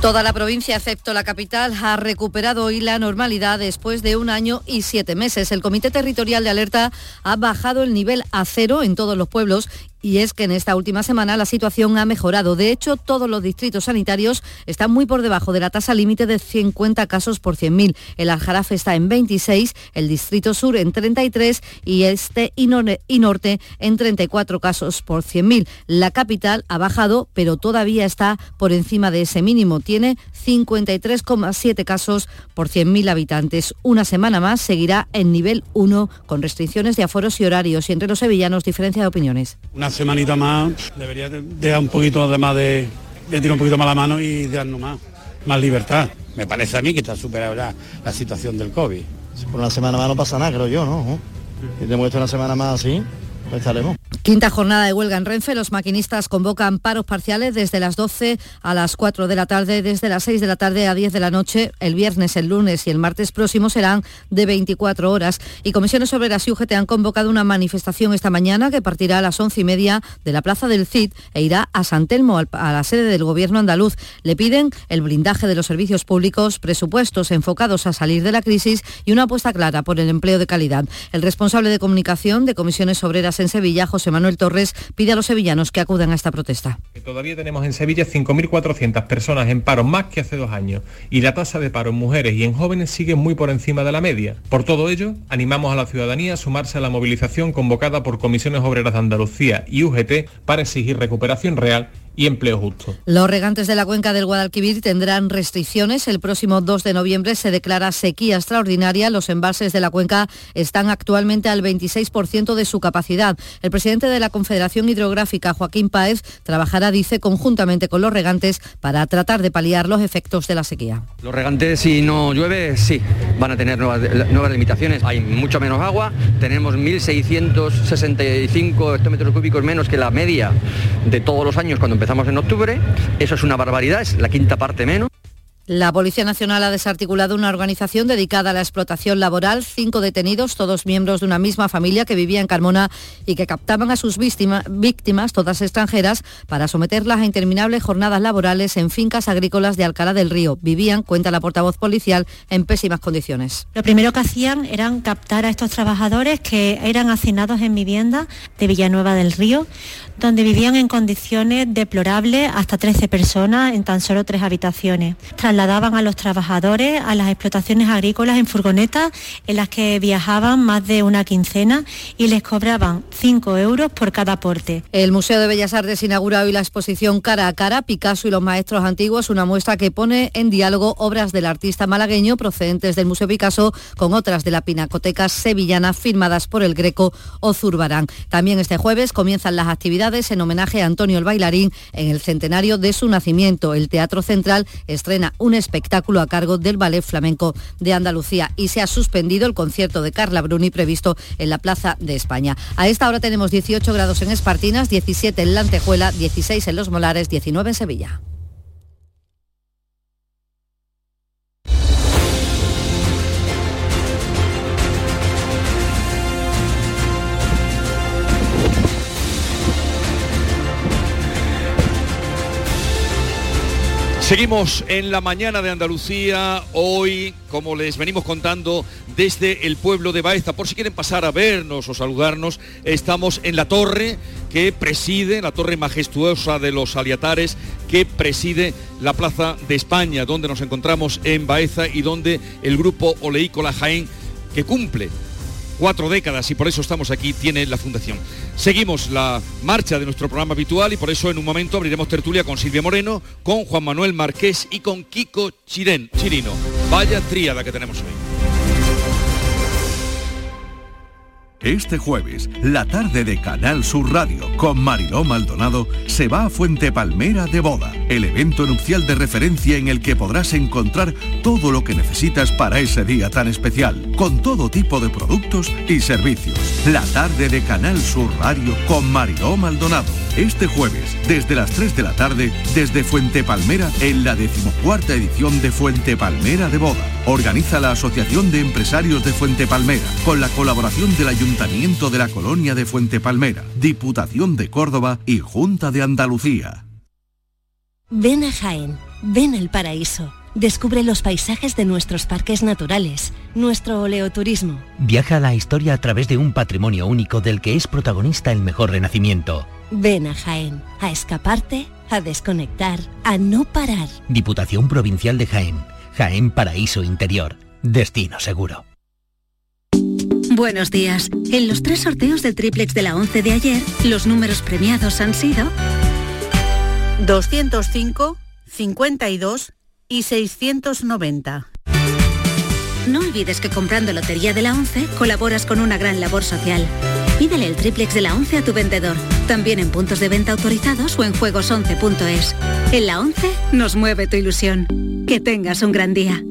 Toda la provincia, excepto la capital, ha recuperado hoy la normalidad después de un año y siete meses. El Comité Territorial de Alerta ha bajado el nivel a cero en todos los pueblos y es que en esta última semana la situación ha mejorado. De hecho, todos los distritos sanitarios están muy por debajo de la tasa límite de 50 casos por 100.000. El Aljarafe está en 26, el Distrito Sur en 33 y este y norte en 34 casos por 100.000. La capital ha bajado, pero todavía está por encima de ese mínimo. Tiene 53,7 casos por 100.000 habitantes. Una semana más seguirá en nivel 1 con restricciones de aforos y horarios y entre los sevillanos diferencia de opiniones semanita más debería dejar un poquito además de, de tirar un poquito más la mano y darnos más, más libertad. Me parece a mí que está superada la situación del COVID. por una semana más no pasa nada, creo yo, ¿no? Si tenemos que una semana más así, Quinta jornada de huelga en Renfe. Los maquinistas convocan paros parciales desde las 12 a las 4 de la tarde, desde las 6 de la tarde a 10 de la noche. El viernes, el lunes y el martes próximo serán de 24 horas. Y Comisiones Obreras y UGT han convocado una manifestación esta mañana que partirá a las 11 y media de la Plaza del CID e irá a San Telmo, a la sede del Gobierno andaluz. Le piden el blindaje de los servicios públicos, presupuestos enfocados a salir de la crisis y una apuesta clara por el empleo de calidad. El responsable de comunicación de Comisiones Obreras en Sevilla, José Manuel Torres pide a los sevillanos que acudan a esta protesta. Todavía tenemos en Sevilla 5.400 personas en paro, más que hace dos años, y la tasa de paro en mujeres y en jóvenes sigue muy por encima de la media. Por todo ello, animamos a la ciudadanía a sumarse a la movilización convocada por Comisiones Obreras de Andalucía y UGT para exigir recuperación real y empleo justo. Los regantes de la cuenca del Guadalquivir tendrán restricciones. El próximo 2 de noviembre se declara sequía extraordinaria. Los embalses de la cuenca están actualmente al 26% de su capacidad. El presidente de la Confederación Hidrográfica, Joaquín Páez, trabajará, dice, conjuntamente con los regantes para tratar de paliar los efectos de la sequía. Los regantes, si no llueve, sí, van a tener nuevas, nuevas limitaciones. Hay mucho menos agua, tenemos 1.665 hectómetros cúbicos menos que la media de todos los años cuando empezamos Estamos en octubre, eso es una barbaridad, es la quinta parte menos. La Policía Nacional ha desarticulado una organización dedicada a la explotación laboral, cinco detenidos, todos miembros de una misma familia que vivía en Carmona y que captaban a sus víctimas, todas extranjeras, para someterlas a interminables jornadas laborales en fincas agrícolas de Alcalá del Río. Vivían, cuenta la portavoz policial, en pésimas condiciones. Lo primero que hacían eran captar a estos trabajadores que eran hacinados en vivienda de Villanueva del Río, donde vivían en condiciones deplorables hasta 13 personas en tan solo tres habitaciones trasladaban a los trabajadores a las explotaciones agrícolas en furgonetas en las que viajaban más de una quincena y les cobraban 5 euros por cada aporte. El Museo de Bellas Artes inaugura hoy la exposición Cara a Cara, Picasso y los Maestros Antiguos, una muestra que pone en diálogo obras del artista malagueño procedentes del Museo Picasso con otras de la Pinacoteca Sevillana firmadas por el Greco o Zurbarán. También este jueves comienzan las actividades en homenaje a Antonio el Bailarín en el centenario de su nacimiento. El Teatro Central estrena un espectáculo a cargo del Ballet Flamenco de Andalucía y se ha suspendido el concierto de Carla Bruni previsto en la Plaza de España. A esta hora tenemos 18 grados en Espartinas, 17 en Lantejuela, 16 en Los Molares, 19 en Sevilla. Seguimos en la mañana de Andalucía, hoy, como les venimos contando, desde el pueblo de Baeza. Por si quieren pasar a vernos o saludarnos, estamos en la torre que preside, la torre majestuosa de los Aliatares, que preside la Plaza de España, donde nos encontramos en Baeza y donde el grupo Oleícola Jaén, que cumple cuatro décadas y por eso estamos aquí, tiene la fundación. Seguimos la marcha de nuestro programa habitual y por eso en un momento abriremos tertulia con Silvia Moreno, con Juan Manuel Marqués y con Kiko Chirino. Vaya tríada que tenemos hoy. Este jueves, la tarde de Canal Sur Radio con Mariló Maldonado se va a Fuente Palmera de Boda, el evento nupcial de referencia en el que podrás encontrar todo lo que necesitas para ese día tan especial, con todo tipo de productos y servicios. La tarde de Canal Sur Radio con Mariló Maldonado. Este jueves, desde las 3 de la tarde, desde Fuente Palmera, en la decimocuarta edición de Fuente Palmera de Boda. Organiza la Asociación de Empresarios de Fuente Palmera, con la colaboración del Ayuntamiento de la Colonia de Fuente Palmera, Diputación de Córdoba y Junta de Andalucía. Ven a Jaén, ven al paraíso. Descubre los paisajes de nuestros parques naturales, nuestro oleoturismo. Viaja a la historia a través de un patrimonio único del que es protagonista el mejor renacimiento Ven a Jaén, a escaparte, a desconectar, a no parar. Diputación Provincial de Jaén, Jaén Paraíso Interior, destino seguro. Buenos días. En los tres sorteos del triplex de la 11 de ayer, los números premiados han sido 205, 52 y 690. No olvides que comprando Lotería de la 11 colaboras con una gran labor social. Pídele el triplex de la 11 a tu vendedor, también en puntos de venta autorizados o en juegos11.es. En la 11 nos mueve tu ilusión. Que tengas un gran día.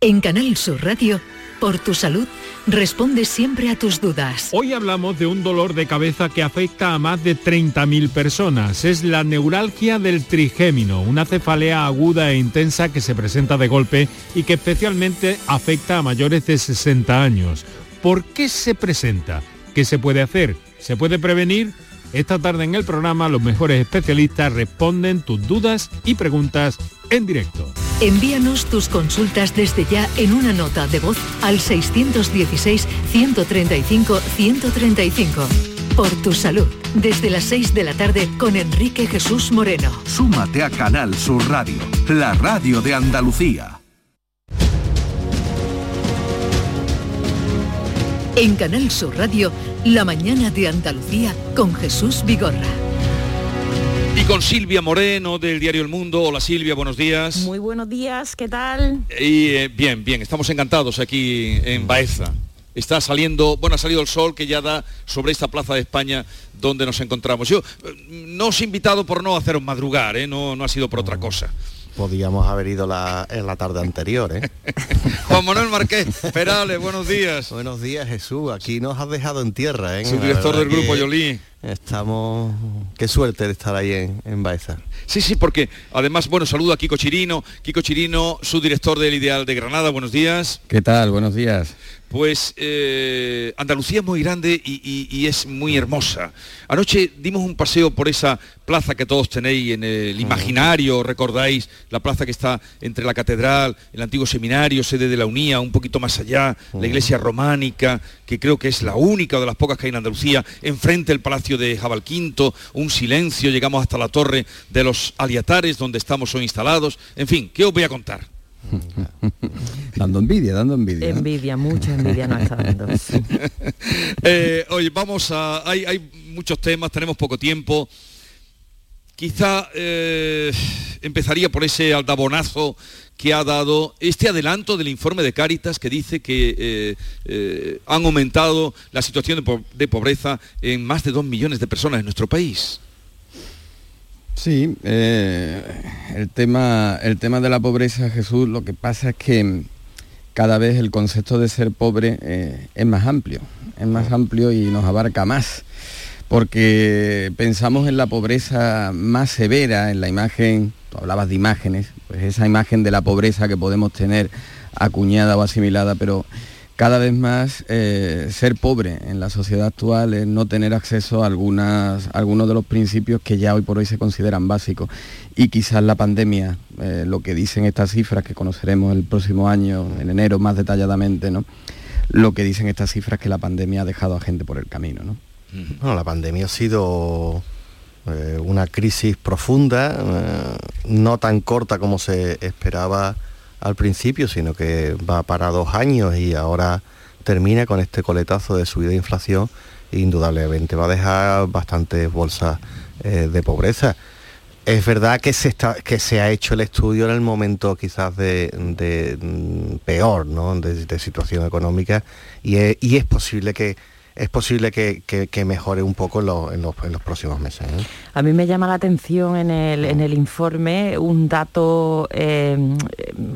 En Canal Sur Radio, por tu salud, responde siempre a tus dudas. Hoy hablamos de un dolor de cabeza que afecta a más de 30.000 personas. Es la neuralgia del trigémino, una cefalea aguda e intensa que se presenta de golpe y que especialmente afecta a mayores de 60 años. ¿Por qué se presenta? ¿Qué se puede hacer? ¿Se puede prevenir? Esta tarde en el programa los mejores especialistas responden tus dudas y preguntas en directo. Envíanos tus consultas desde ya en una nota de voz al 616-135-135. Por tu salud, desde las 6 de la tarde con Enrique Jesús Moreno. Súmate a Canal Sur Radio, la radio de Andalucía. En Canal Sur Radio, la mañana de Andalucía con Jesús Vigorra. Y con Silvia Moreno del diario El Mundo. Hola Silvia, buenos días. Muy buenos días, ¿qué tal? Y eh, bien, bien, estamos encantados aquí en Baeza. Está saliendo, bueno, ha salido el sol que ya da sobre esta plaza de España donde nos encontramos. Yo eh, no os he invitado por no haceros madrugar, ¿eh? no, no ha sido por otra cosa podíamos haber ido la, en la tarde anterior, ¿eh? Juan Manuel Marqués, Perales, buenos días. Buenos días, Jesús. Aquí nos has dejado en tierra, ¿eh? Subdirector del grupo Yolí. Estamos... Qué suerte de estar ahí en, en Baeza. Sí, sí, porque además, bueno, saludo a Kiko Chirino. Kiko Chirino, subdirector del Ideal de Granada, buenos días. ¿Qué tal? Buenos días. Pues eh, Andalucía es muy grande y, y- y es muy hermosa. Anoche dimos un paseo por esa plaza que todos tenéis en el imaginario, recordáis, la plaza que está entre la catedral, el antiguo seminario, sede de la UNIA, un poquito más allá, la iglesia románica, que creo que es la única de las pocas que hay en Andalucía, enfrente el palacio de Jabalquinto, un silencio, llegamos hasta la torre de los aliatares donde estamos hoy instalados. En fin, ¿qué os voy a contar? Dando envidia, dando envidia. Envidia, mucha envidia no está dando. Eh, oye, vamos a... Hay, hay muchos temas, tenemos poco tiempo. Quizá eh, empezaría por ese aldabonazo que ha dado este adelanto del informe de Cáritas que dice que eh, eh, han aumentado la situación de, po- de pobreza en más de dos millones de personas en nuestro país. Sí, eh, el, tema, el tema de la pobreza, Jesús, lo que pasa es que cada vez el concepto de ser pobre eh, es más amplio, es más amplio y nos abarca más, porque pensamos en la pobreza más severa, en la imagen, tú hablabas de imágenes, pues esa imagen de la pobreza que podemos tener acuñada o asimilada, pero cada vez más eh, ser pobre en la sociedad actual es no tener acceso a algunas, a algunos de los principios que ya hoy por hoy se consideran básicos. Y quizás la pandemia, eh, lo que dicen estas cifras que conoceremos el próximo año, en enero más detalladamente, ¿no? lo que dicen estas cifras es que la pandemia ha dejado a gente por el camino. ¿no? Bueno, la pandemia ha sido eh, una crisis profunda, eh, no tan corta como se esperaba al principio, sino que va para dos años y ahora termina con este coletazo de subida de inflación e indudablemente va a dejar bastantes bolsas eh, de pobreza. Es verdad que se, está, que se ha hecho el estudio en el momento quizás de, mm, peor, ¿no? de, situación económica y es posible que es posible que, que- que mejore un poco en, los- en los, en los próximos meses. ¿eh? A mí me llama la atención en el, en el informe un dato eh,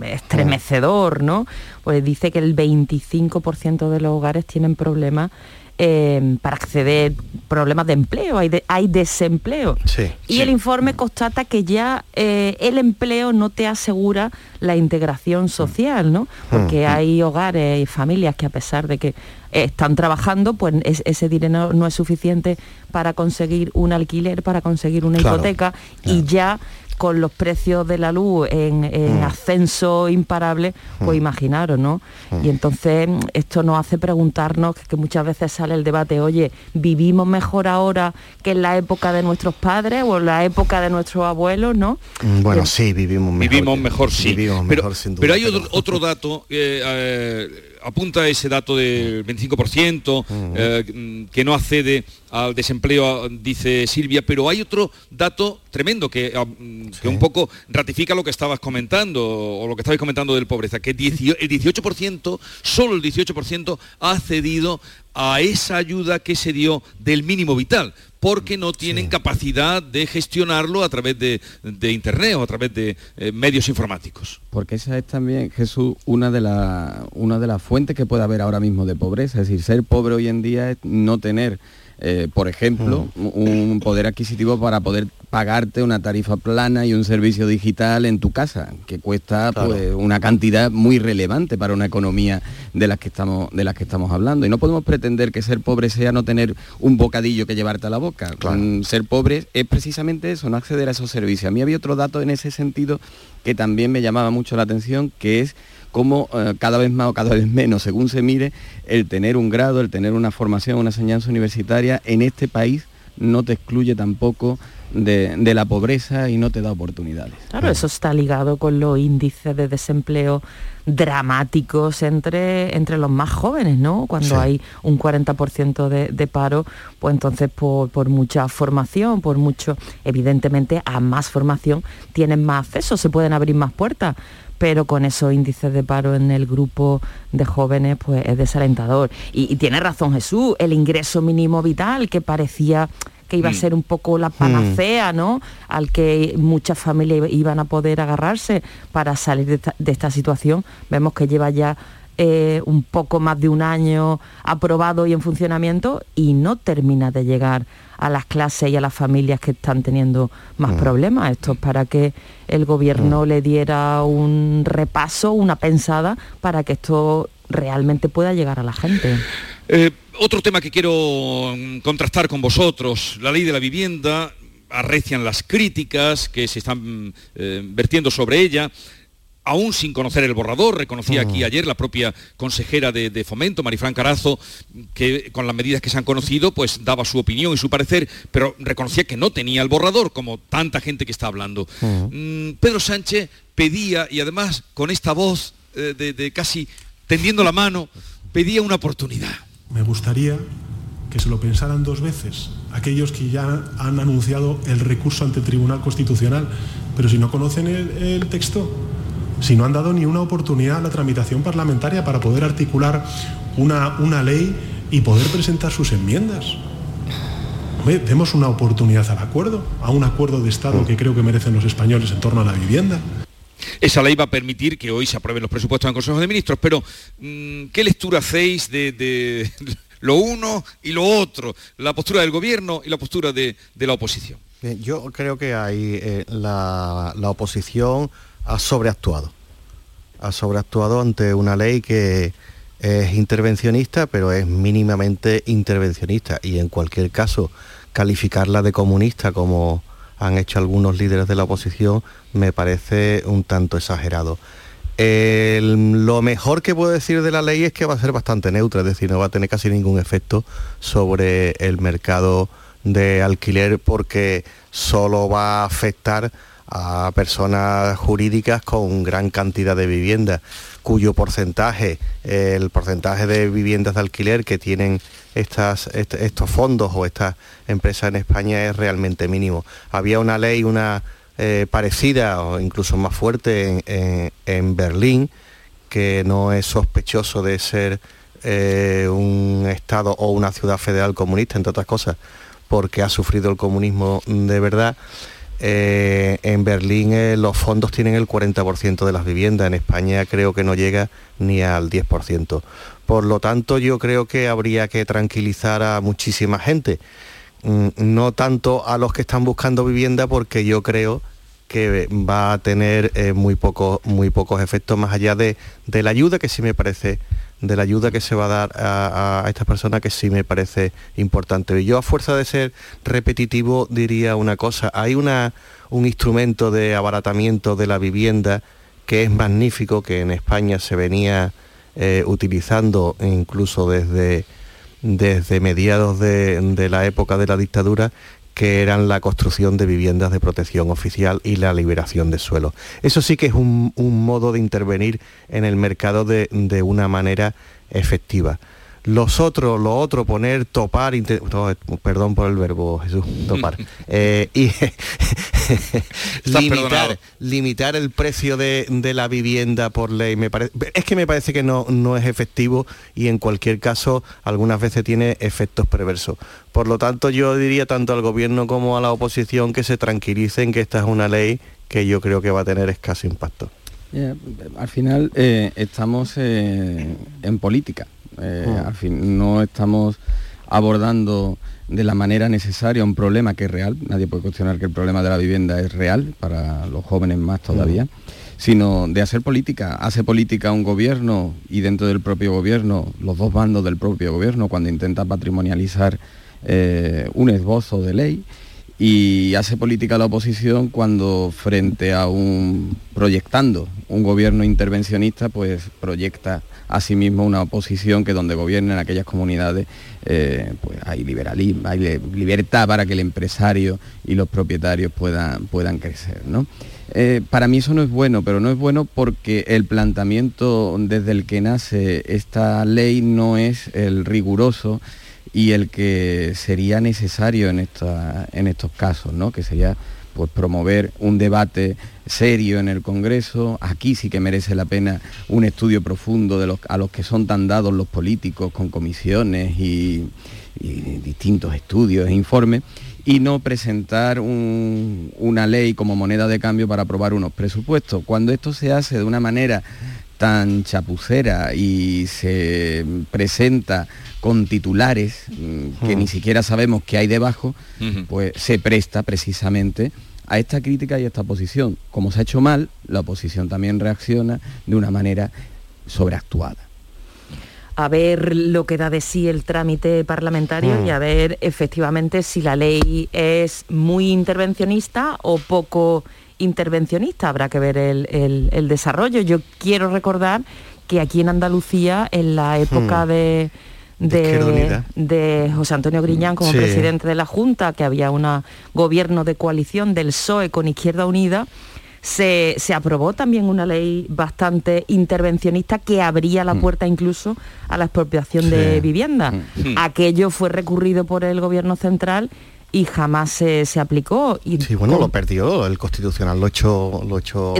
estremecedor, ¿no? Pues dice que el 25% de los hogares tienen problemas eh, para acceder, problemas de empleo, hay, de- hay desempleo. Sí, Y el informe constata que ya eh, el empleo no te asegura la integración social, ¿no? Porque Mm. hay hogares y familias que a pesar de que están trabajando, pues es- ese dinero no es suficiente para conseguir un alquiler, para conseguir una Claro, hipoteca y ya con los precios de la luz en, en Mm. ascenso imparable, pues imaginaros, ¿no? Y entonces mm, esto nos hace preguntarnos que, que muchas veces sale el debate, oye, ¿vivimos mejor ahora que en la época de nuestros padres o en la época de nuestros abuelos, no? Mm, Bueno, Que- sí, vivimos mejor. Vivimos mejor, sí. Vivimos pero, mejor, sin duda. pero hay otro, otro dato, eh, eh, apunta ese dato del 25%, eh, que no accede al desempleo, dice Silvia, pero hay otro dato tremendo que, ah, mm, que un poco ratifica lo que estabas comentando, o lo que estabais comentando del pobreza, que 18 el 18%, solo el 18% ha accedido a esa ayuda que se dio del mínimo vital, porque no tienen capacidad de gestionarlo a través de, de Internet o a través de eh, medios informáticos. Porque esa es también, Jesús, una de, la- una de las fuentes que puede haber ahora mismo de pobreza. Es decir, ser pobre hoy en día es no tener, eh, por ejemplo, un poder adquisitivo para poder pagarte una tarifa plana y un servicio digital en tu casa, que cuesta Claro. pues, una cantidad muy relevante para una economía de las que estamos de las que estamos hablando. Y no podemos pretender que ser pobre sea no tener un bocadillo que llevarte a la boca. Mm, Ser pobre es precisamente eso, no acceder a esos servicios. A mí había otro dato en ese sentido que también me llamaba mucho la atención, que es cómo eh, cada vez más o cada vez menos, según se mire, el tener un grado, el tener una formación, una enseñanza universitaria en este país no te excluye tampoco de, de la pobreza y no te da oportunidades. Claro, eso está ligado con los índices de desempleo dramáticos entre, entre los más jóvenes, ¿no? Cuando Sí. hay un 40% de, de paro, pues entonces por, por mucha formación, por mucho, evidentemente a más formación tienen más acceso, se pueden abrir más puertas, pero con esos índices de paro en el grupo de jóvenes pues es desalentador. Y, y tiene razón Jesús, el ingreso mínimo vital que parecía que iba a Mm. ser un poco la panacea, ¿no? Al que muchas familias iban a poder agarrarse para salir de esta, de esta situación. Vemos que lleva ya eh, un poco más de un año aprobado y en funcionamiento y no termina de llegar a las clases y a las familias que están teniendo más Mm. problemas. Esto es para que el gobierno le diera un repaso, una pensada, para que esto realmente pueda llegar a la gente. Eh, otro tema que quiero mm, contrastar con vosotros, la ley de la vivienda, arrecian las críticas que se están eh, vertiendo sobre ella. Aún sin conocer el borrador, reconocía aquí ayer la propia consejera de, de Fomento, Marifran Carazo, que con las medidas que se han conocido, pues daba su opinión y su parecer, pero reconocía que no tenía el borrador, como tanta gente que está hablando. Mm, Pedro Sánchez pedía, y además con esta voz eh, de, de casi tendiendo la mano, pedía una oportunidad. Me gustaría que se lo pensaran dos veces aquellos que ya han anunciado el recurso ante el Tribunal Constitucional, pero si no conocen el, el texto, si no han dado ni una oportunidad a la tramitación parlamentaria para poder articular una, una ley y poder presentar sus enmiendas. Hombre, demos una oportunidad al acuerdo, a un acuerdo de Estado que creo que merecen los españoles en torno a la vivienda. Esa ley va a permitir que hoy se aprueben los presupuestos en el Consejo de Ministros, pero mm, ¿qué lectura hacéis de, de lo uno y lo otro? La postura del Gobierno y la postura de, de la oposición. Yo creo que ahí eh, la, la oposición ha sobreactuado. Ha sobreactuado ante una ley que es intervencionista, pero es mínimamente intervencionista. Y en cualquier caso, calificarla de comunista como han hecho algunos líderes de la oposición me parece un tanto exagerado. Lo mejor que puedo decir de la ley es que va a ser bastante neutra, es decir, no va a tener casi ningún efecto sobre el mercado de alquiler porque solo va a afectar a personas jurídicas con gran cantidad de viviendas, cuyo porcentaje, el porcentaje de viviendas de alquiler que tienen estas, est- estos fondos o estas empresas en España es realmente mínimo. Había una ley, una eh, parecida o incluso más fuerte en Berlín, que no es sospechoso de ser eh, un Estado o una ciudad federal comunista, entre otras cosas, porque ha sufrido el comunismo de verdad. Eh, en Berlín eh, los fondos tienen el 40% de las viviendas, en España creo que no llega ni al 10%. Por lo tanto, yo creo que habría que tranquilizar a muchísima gente, Mm, no tanto a los que están buscando vivienda, porque yo creo que va a tener eh, muy, poco- muy pocos efectos más allá de, de la ayuda que sí me parece de la ayuda que se va a dar a, estas personas que sí me parece importante. Yo a fuerza de ser repetitivo diría una cosa, hay una, un instrumento de abaratamiento de la vivienda que es magnífico, que en España se venía eh, utilizando incluso desde, desde mediados de la época de la dictadura, que eran la construcción de viviendas de protección oficial y la liberación de suelo. Eso sí que es un, un modo de intervenir en el mercado de, de una manera efectiva. Los otros, lo otro, poner, topar, no, perdón por el verbo, Jesús, topar, eh, y. limitar, limitar el precio de, de la vivienda por ley, me parece, es que me parece que no, no es efectivo y en cualquier caso algunas veces tiene efectos perversos. Por lo tanto, yo diría tanto al gobierno como a la oposición que se tranquilicen que esta es una ley que yo creo que va a tener escaso impacto. Ya, al final eh, estamos eh, en política. Eh, Mm. Al fin no estamos abordando de la manera necesaria un problema que es real. Nadie puede cuestionar que el problema de la vivienda es real para los jóvenes más todavía. sino de hacer política. Hace política un gobierno y dentro del propio gobierno, los dos bandos del propio gobierno, cuando intenta patrimonializar eh, un esbozo de ley y hace política la oposición cuando frente a un proyectando un gobierno intervencionista pues proyecta a sí mismo una oposición que donde gobiernen aquellas comunidades eh, pues hay liberalismo hay libertad para que el empresario y los propietarios puedan puedan crecer ¿no? Eh, para mí eso no es bueno, pero no es bueno porque el planteamiento desde el que nace esta ley no es el riguroso y el que sería necesario en, esta- en estos casos, ¿no? que sería pues, promover un debate serio en el Congreso. Aquí sí que merece la pena un estudio profundo de los, a los que son tan dados los políticos con comisiones y, y distintos estudios e informes y no presentar una ley como moneda de cambio para aprobar unos presupuestos. Cuando esto se hace de una manera tan chapucera y se presenta con titulares mm, que ni siquiera sabemos qué hay debajo, pues se presta precisamente a esta crítica y a esta posición. Como se ha hecho mal, la oposición también reacciona de una manera sobreactuada. A ver lo que da de sí el trámite parlamentario y a ver efectivamente si la ley es muy intervencionista o poco intervencionista. Habrá que ver el, desarrollo. Yo quiero recordar que aquí en Andalucía, en la época de, de, José Antonio Griñán como presidente de la Junta, que había un gobierno de coalición del PSOE con Izquierda Unida, se, aprobó también una ley bastante intervencionista que abría la mm. puerta incluso a la expropiación de vivienda. Mm. Aquello fue recurrido por el gobierno central y jamás se, aplicó. Y sí, bueno, lo perdió, el constitucional lo echó... Lo echó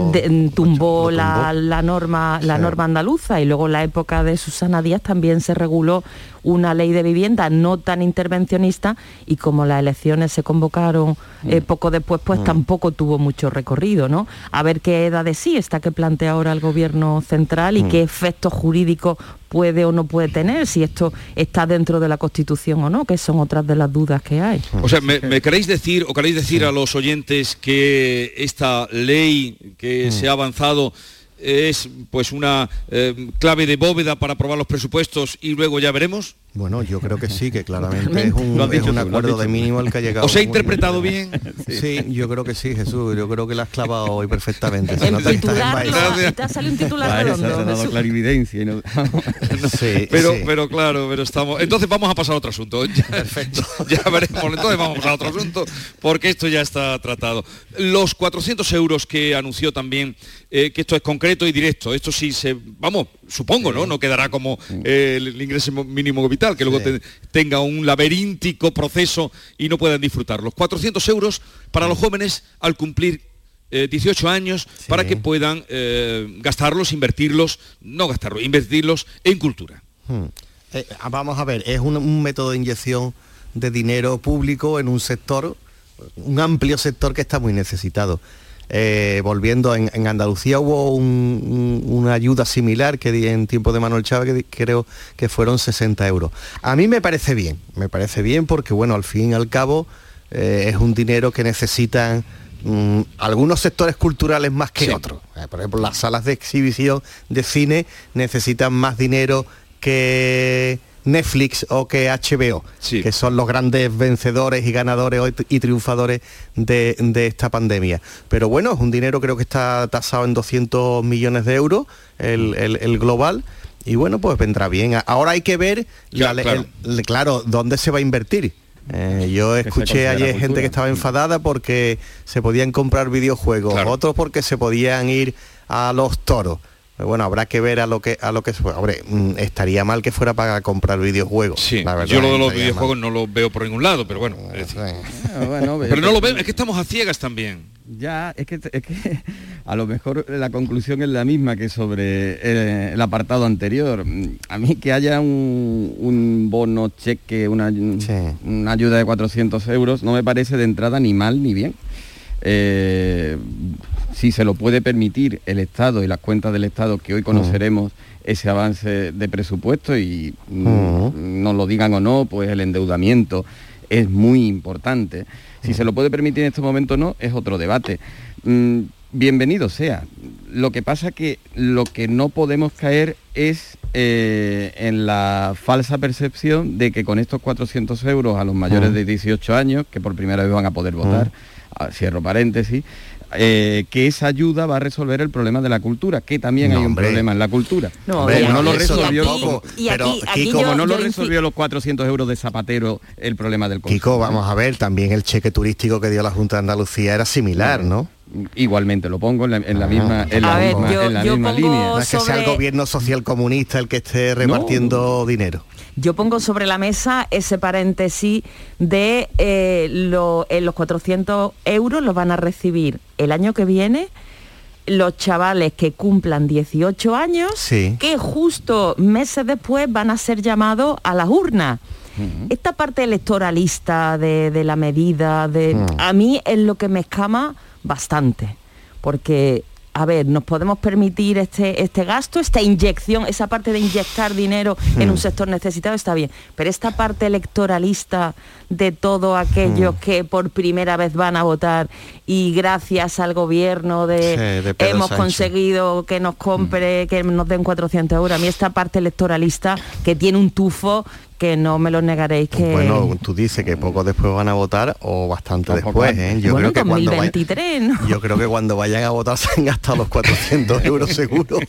tumbó, la, norma, la norma andaluza y luego en la época de Susana Díaz también se reguló una ley de vivienda no tan intervencionista y como las elecciones se convocaron eh, mm. poco después, pues mm. tampoco tuvo mucho recorrido, ¿no? A ver qué edad de sí está que plantea ahora el gobierno central y mm. qué efectos jurídicos puede o no puede tener, si esto está dentro de la Constitución o no, que son otras de las dudas que hay. O sea, ¿me, queréis decir o queréis decir a los oyentes que esta ley que se ha avanzado es pues una eh, clave de bóveda para aprobar los presupuestos y luego ya veremos? Bueno, yo creo que sí, que claramente es un, acuerdo de mínimo al que ha llegado. ¿Os he interpretado bien? Sí. yo creo que sí, Jesús. Yo creo que la has clavado hoy perfectamente. Se nota te sale un titular redondo. clarividencia. sí, pero, pero claro, pero estamos... Entonces vamos a pasar a otro asunto. Ya, Perfecto. Ya veremos. Entonces vamos a pasar a otro asunto porque esto ya está tratado. Los 400 euros que anunció también, eh, que esto es concreto y directo. Esto sí se... Vamos, supongo, ¿no? No quedará como eh, el ingreso mínimo vital que luego tenga un laberíntico proceso y no puedan disfrutarlos. 400 euros para los jóvenes al cumplir 18 eh, años para que puedan eh, gastarlos, invertirlos, no gastarlos, invertirlos en cultura. Hmm. Eh, vamos a ver, es un, método de inyección de dinero público en un sector, un amplio sector que está muy necesitado. Eh, volviendo, en, Andalucía hubo una ayuda similar que di en tiempo de Manuel Chávez, que creo que fueron 60 euros. A mí me parece bien, me parece bien porque, bueno, al fin y al cabo eh, es un dinero que necesitan mm, algunos sectores culturales más que otros. Eh, por ejemplo, las salas de exhibición de cine necesitan más dinero que Netflix o que HBO, que son los grandes vencedores y ganadores y triunfadores de, esta pandemia. Pero bueno, es un dinero creo que está tasado en 200 millones de euros, el, global. Y bueno, pues vendrá bien. Ahora hay que ver, claro. dónde se va a invertir. Eh, yo escuché ayer gente que estaba enfadada porque se podían comprar videojuegos, otros porque se podían ir a los toros bueno, habrá que ver a lo que a lo que Hombre, mm, estaría mal que fuera para comprar videojuegos. Sí, yo lo de los videojuegos no lo veo por ningún lado, pero bueno. Ah, pero no lo veo, es que estamos a ciegas también. Ya, es que, es que a lo mejor la conclusión es la misma que sobre el, apartado anterior. A mí que haya un, bono, cheque, una, una ayuda de 400 euros, no me parece de entrada ni mal ni bien. Eh, si se lo puede permitir el Estado y las cuentas del Estado, que hoy conoceremos ese avance de presupuesto y mm, no lo digan o no, pues el endeudamiento es muy importante. Si se lo puede permitir en este momento o no, es otro debate. Mm, bienvenido sea. Lo que pasa que lo que no podemos caer es eh, en la falsa percepción de que con estos 400 euros a los mayores de 18 años, que por primera vez van a poder votar, cierro paréntesis, eh, que esa ayuda va a resolver el problema de la cultura, que también hay un problema en la cultura. No, no lo resolvió, pero como no lo resolvió los 400 euros de Zapatero el problema del consumo. Kiko, vamos a ver, también el cheque turístico que dio la Junta de Andalucía era similar, ¿no? Igualmente, lo pongo en la, misma, en la misma, línea. No es que sea el gobierno social comunista el que esté repartiendo dinero. Yo pongo sobre la mesa ese paréntesis de eh, eh los 400 euros los van a recibir el año que viene los chavales que cumplan 18 años, que justo meses después van a ser llamados a las urnas. Esta parte electoralista de, de la medida, de, a mí es lo que me escama bastante, porque a ver, nos podemos permitir este, este gasto, esta inyección, esa parte de inyectar dinero en un sector necesitado está bien, pero esta parte electoralista de todos aquellos que por primera vez van a votar y gracias al gobierno de, Sí, de Pedro hemos Sánchez. conseguido que nos compre, que nos den 400 euros. A mí esta parte electoralista que tiene un tufo que no me lo negaréis que... Bueno, tú dices que poco después van a votar o bastante Tampoco después. ¿eh? Yo Bueno, creo que cuando vayan- 2023, ¿no? Yo creo que cuando vayan a votar se han gastado los 400 euros seguro.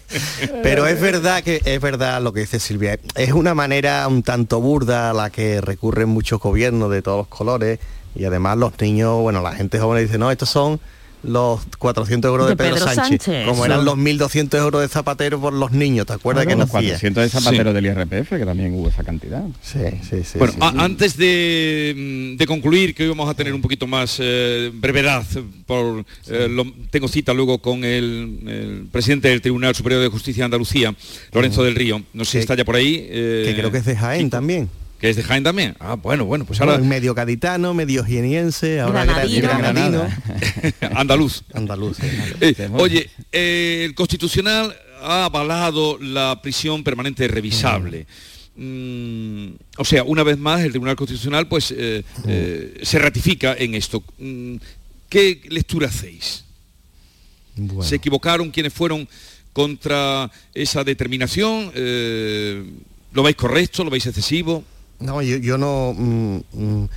Pero es verdad que es verdad lo que dice Silvia. Es una manera un tanto burda a la que recurren muchos gobiernos de todos los colores y además los niños, bueno, la gente joven dice, no, estos son los 400 euros de, De Pedro, Pedro Sánchez, Sánchez. como Eso. eran los 1.200 euros de Zapatero por los niños, ¿te acuerdas Claro, que los nos hacía? 400 de zapateros del IRPF, que también hubo esa cantidad. Sí, sí, sí. Bueno, sí, a- sí. antes de, mm, de concluir, que hoy vamos a tener un poquito más eh, brevedad, por, eh, lo- tengo cita luego con el, el presidente del Tribunal Superior de Justicia de Andalucía, Lorenzo del Río. No sé si está ya por ahí. eh, que creo que es de Jaén también. Que es de Jaén también. Ah, bueno, bueno, pues ahora... Bueno, medio gaditano, medio hieniense, ahora Granadino. granadino. Andaluz. Andaluz. Eh, oye, eh, el Constitucional ha avalado la prisión permanente revisable. Mm, o sea, una vez más, el Tribunal Constitucional pues eh, eh, se ratifica en esto. Mm, ¿Qué lectura hacéis? ¿Se equivocaron quienes fueron contra esa determinación? Eh, ¿Lo veis correcto? ¿Lo veis excesivo? No, yo, yo no, mm, mm,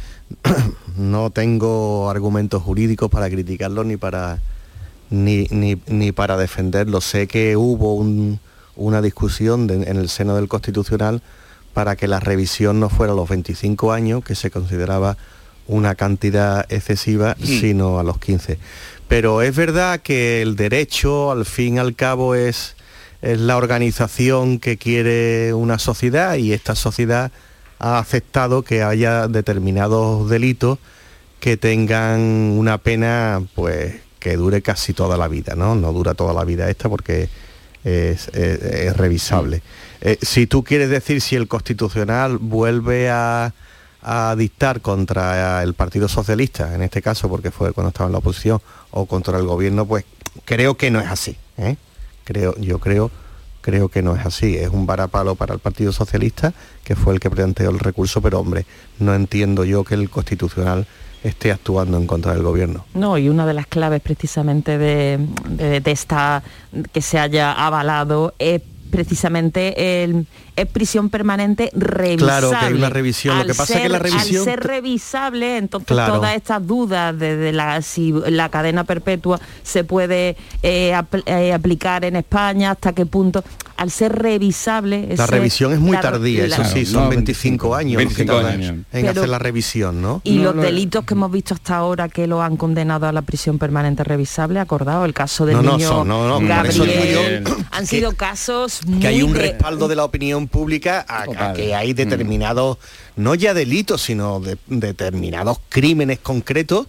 no tengo argumentos jurídicos para criticarlo ni para ni, ni- ni para defenderlo. Sé que hubo un- una discusión de- en el seno del Constitucional para que la revisión no fuera a los 25 años, que se consideraba una cantidad excesiva, Mm. sino a los 15. Pero es verdad que el derecho, al fin y al cabo, es, es la organización que quiere una sociedad y esta sociedad ha aceptado que haya determinados delitos que tengan una pena pues que dure casi toda la vida, ¿no? No dura toda la vida esta porque es, revisable. Eh, si tú quieres decir si el Constitucional vuelve a, a dictar contra el Partido Socialista, en este caso porque fue cuando estaba en la oposición, o contra el gobierno, pues creo que no es así. ¿eh? Creo, yo creo, creo que no es así. Es un varapalo para el Partido Socialista, que fue el que planteó el recurso, pero hombre, no entiendo yo que el Constitucional esté actuando en contra del gobierno. No, y una de las claves precisamente de, esta que se haya avalado es precisamente el es prisión permanente revisable. Claro, que hay una revisión. Lo Al que pasa es que ser- la revisión- Al ser revisable, entonces Claro. todas estas dudas de, de la, si la cadena perpetua se puede eh, apl- eh, aplicar en España, hasta qué punto, al ser revisable... La ese- revisión es muy la- tardía, eso sí, son 25 años los que 25 tardan años. en Pero- hacer la revisión, ¿no? Y los delitos que hemos visto hasta ahora que lo han condenado a la prisión permanente revisable, acordado el caso del No, no, niño son- no, no, por Gabriel, eso digo yo han que- sido casos muy que hay un respaldo de la opinión pública a, a que hay determinados, no ya delitos, sino de- determinados crímenes concretos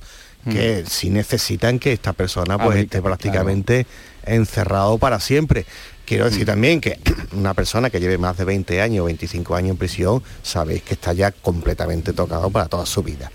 que sí necesitan que esta persona pues esté prácticamente encerrado para siempre. Quiero decir también que una persona que lleve más de 20 años, 25 años en prisión, sabéis que está ya completamente tocado para toda su vida.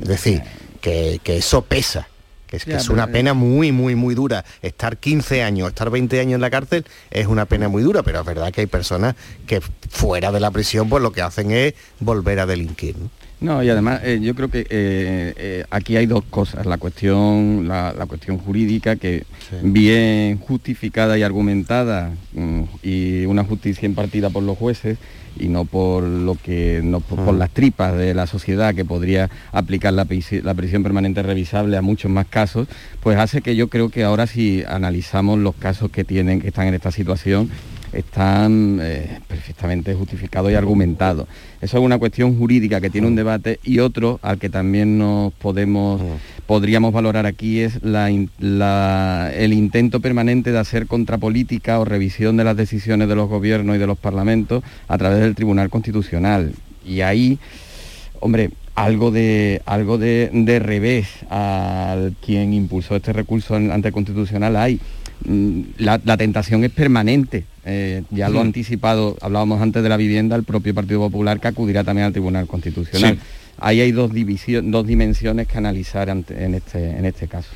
Es decir, que, que eso pesa. Que es, que Ya, es una pena muy, muy, muy dura. Estar 15 años, estar 20 años en la cárcel es una pena muy dura, pero es verdad que hay personas que fuera de la prisión pues lo que hacen es volver a delinquir. ¿no? No, y además eh, yo creo que eh, eh, aquí hay dos cosas. La cuestión, la, la cuestión jurídica, que bien justificada y argumentada, mm, y una justicia impartida por los jueces, y no por lo que no por, por las tripas de la sociedad que podría aplicar la, la prisión permanente revisable a muchos más casos, pues hace que yo creo que ahora si analizamos los casos que tienen, que están en esta situación, están eh, perfectamente justificados y argumentados. Eso es una cuestión jurídica que tiene un debate y otro al que también nos podemos podríamos valorar aquí es la in- la- el intento permanente de hacer contrapolítica o revisión de las decisiones de los gobiernos y de los parlamentos a través del Tribunal Constitucional. Y ahí, hombre, algo de algo de, de revés al quien impulsó este recurso ante el constitucional hay mm, la, tentación es permanente. Eh, ya lo ha anticipado, hablábamos antes de la vivienda, el propio Partido Popular que acudirá también al Tribunal Constitucional. Ahí hay dos, dos dimensiones que analizar en, este, en este caso.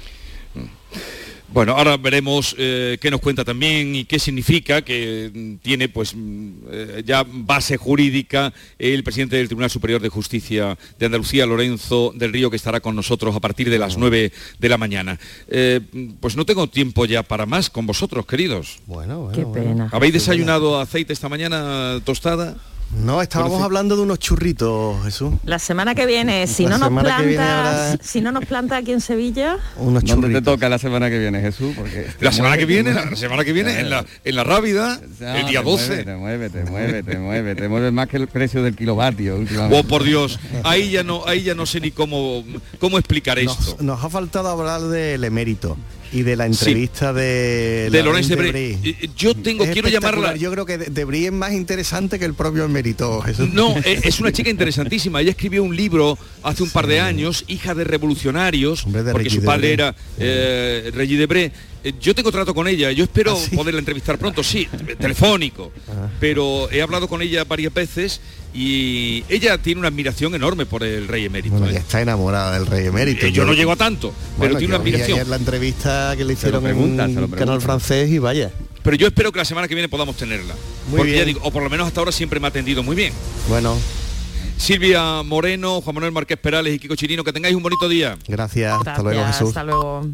Bueno, ahora veremos eh, qué nos cuenta también y qué significa que mm, tiene pues mm, eh, ya base jurídica el presidente del Tribunal Superior de Justicia de Andalucía, Lorenzo del Río, que estará con nosotros a partir de las 9 de la mañana. Eh, pues no tengo tiempo ya para más con vosotros, queridos. Bueno, bueno. Qué pena. ¿Habéis desayunado aceite esta mañana tostada? No, estábamos hablando de unos churritos, Jesús. La semana que viene, si no nos planta, si no nos planta aquí en Sevilla, unos ¿Dónde te toca la semana que viene, Jesús? Porque la semana que viene, la semana que viene en la en la Rábida, el día 12. Muévete, muévete, muévete, te mueves más que el precio del kilovatio últimamente. Oh, por Dios, ahí ya no ahí ya no sé ni cómo cómo explicar esto. Nos ha faltado hablar del emérito y de la entrevista de, de Lorenzo Debris. Yo tengo, quiero llamarla. Yo creo que Debris es más interesante que el propio emérito, Jesús. No, e, es una chica interesantísima. Ella escribió un libro hace un par de años, hija de revolucionarios, porque su padre era eh, Regis Debré eh, yo tengo trato con ella, yo espero ¿Ah, poderla entrevistar pronto, sí, telefónico, ah. pero he hablado con ella varias veces y ella tiene una admiración enorme por el rey emérito. Bueno, ¿eh? está enamorada del rey emérito. Eh, yo, no llego a tanto, pero tiene una admiración. Ayer la entrevista que le hicieron en un canal francés y vaya. Pero yo espero que la semana que viene podamos tenerla. Muy bien. o por lo menos hasta ahora siempre me ha atendido muy bien. Bueno. Silvia Moreno, Juan Manuel Márquez Perales y Kiko Chirino, que tengáis un bonito día. Gracias. hasta luego Jesús. Hasta luego.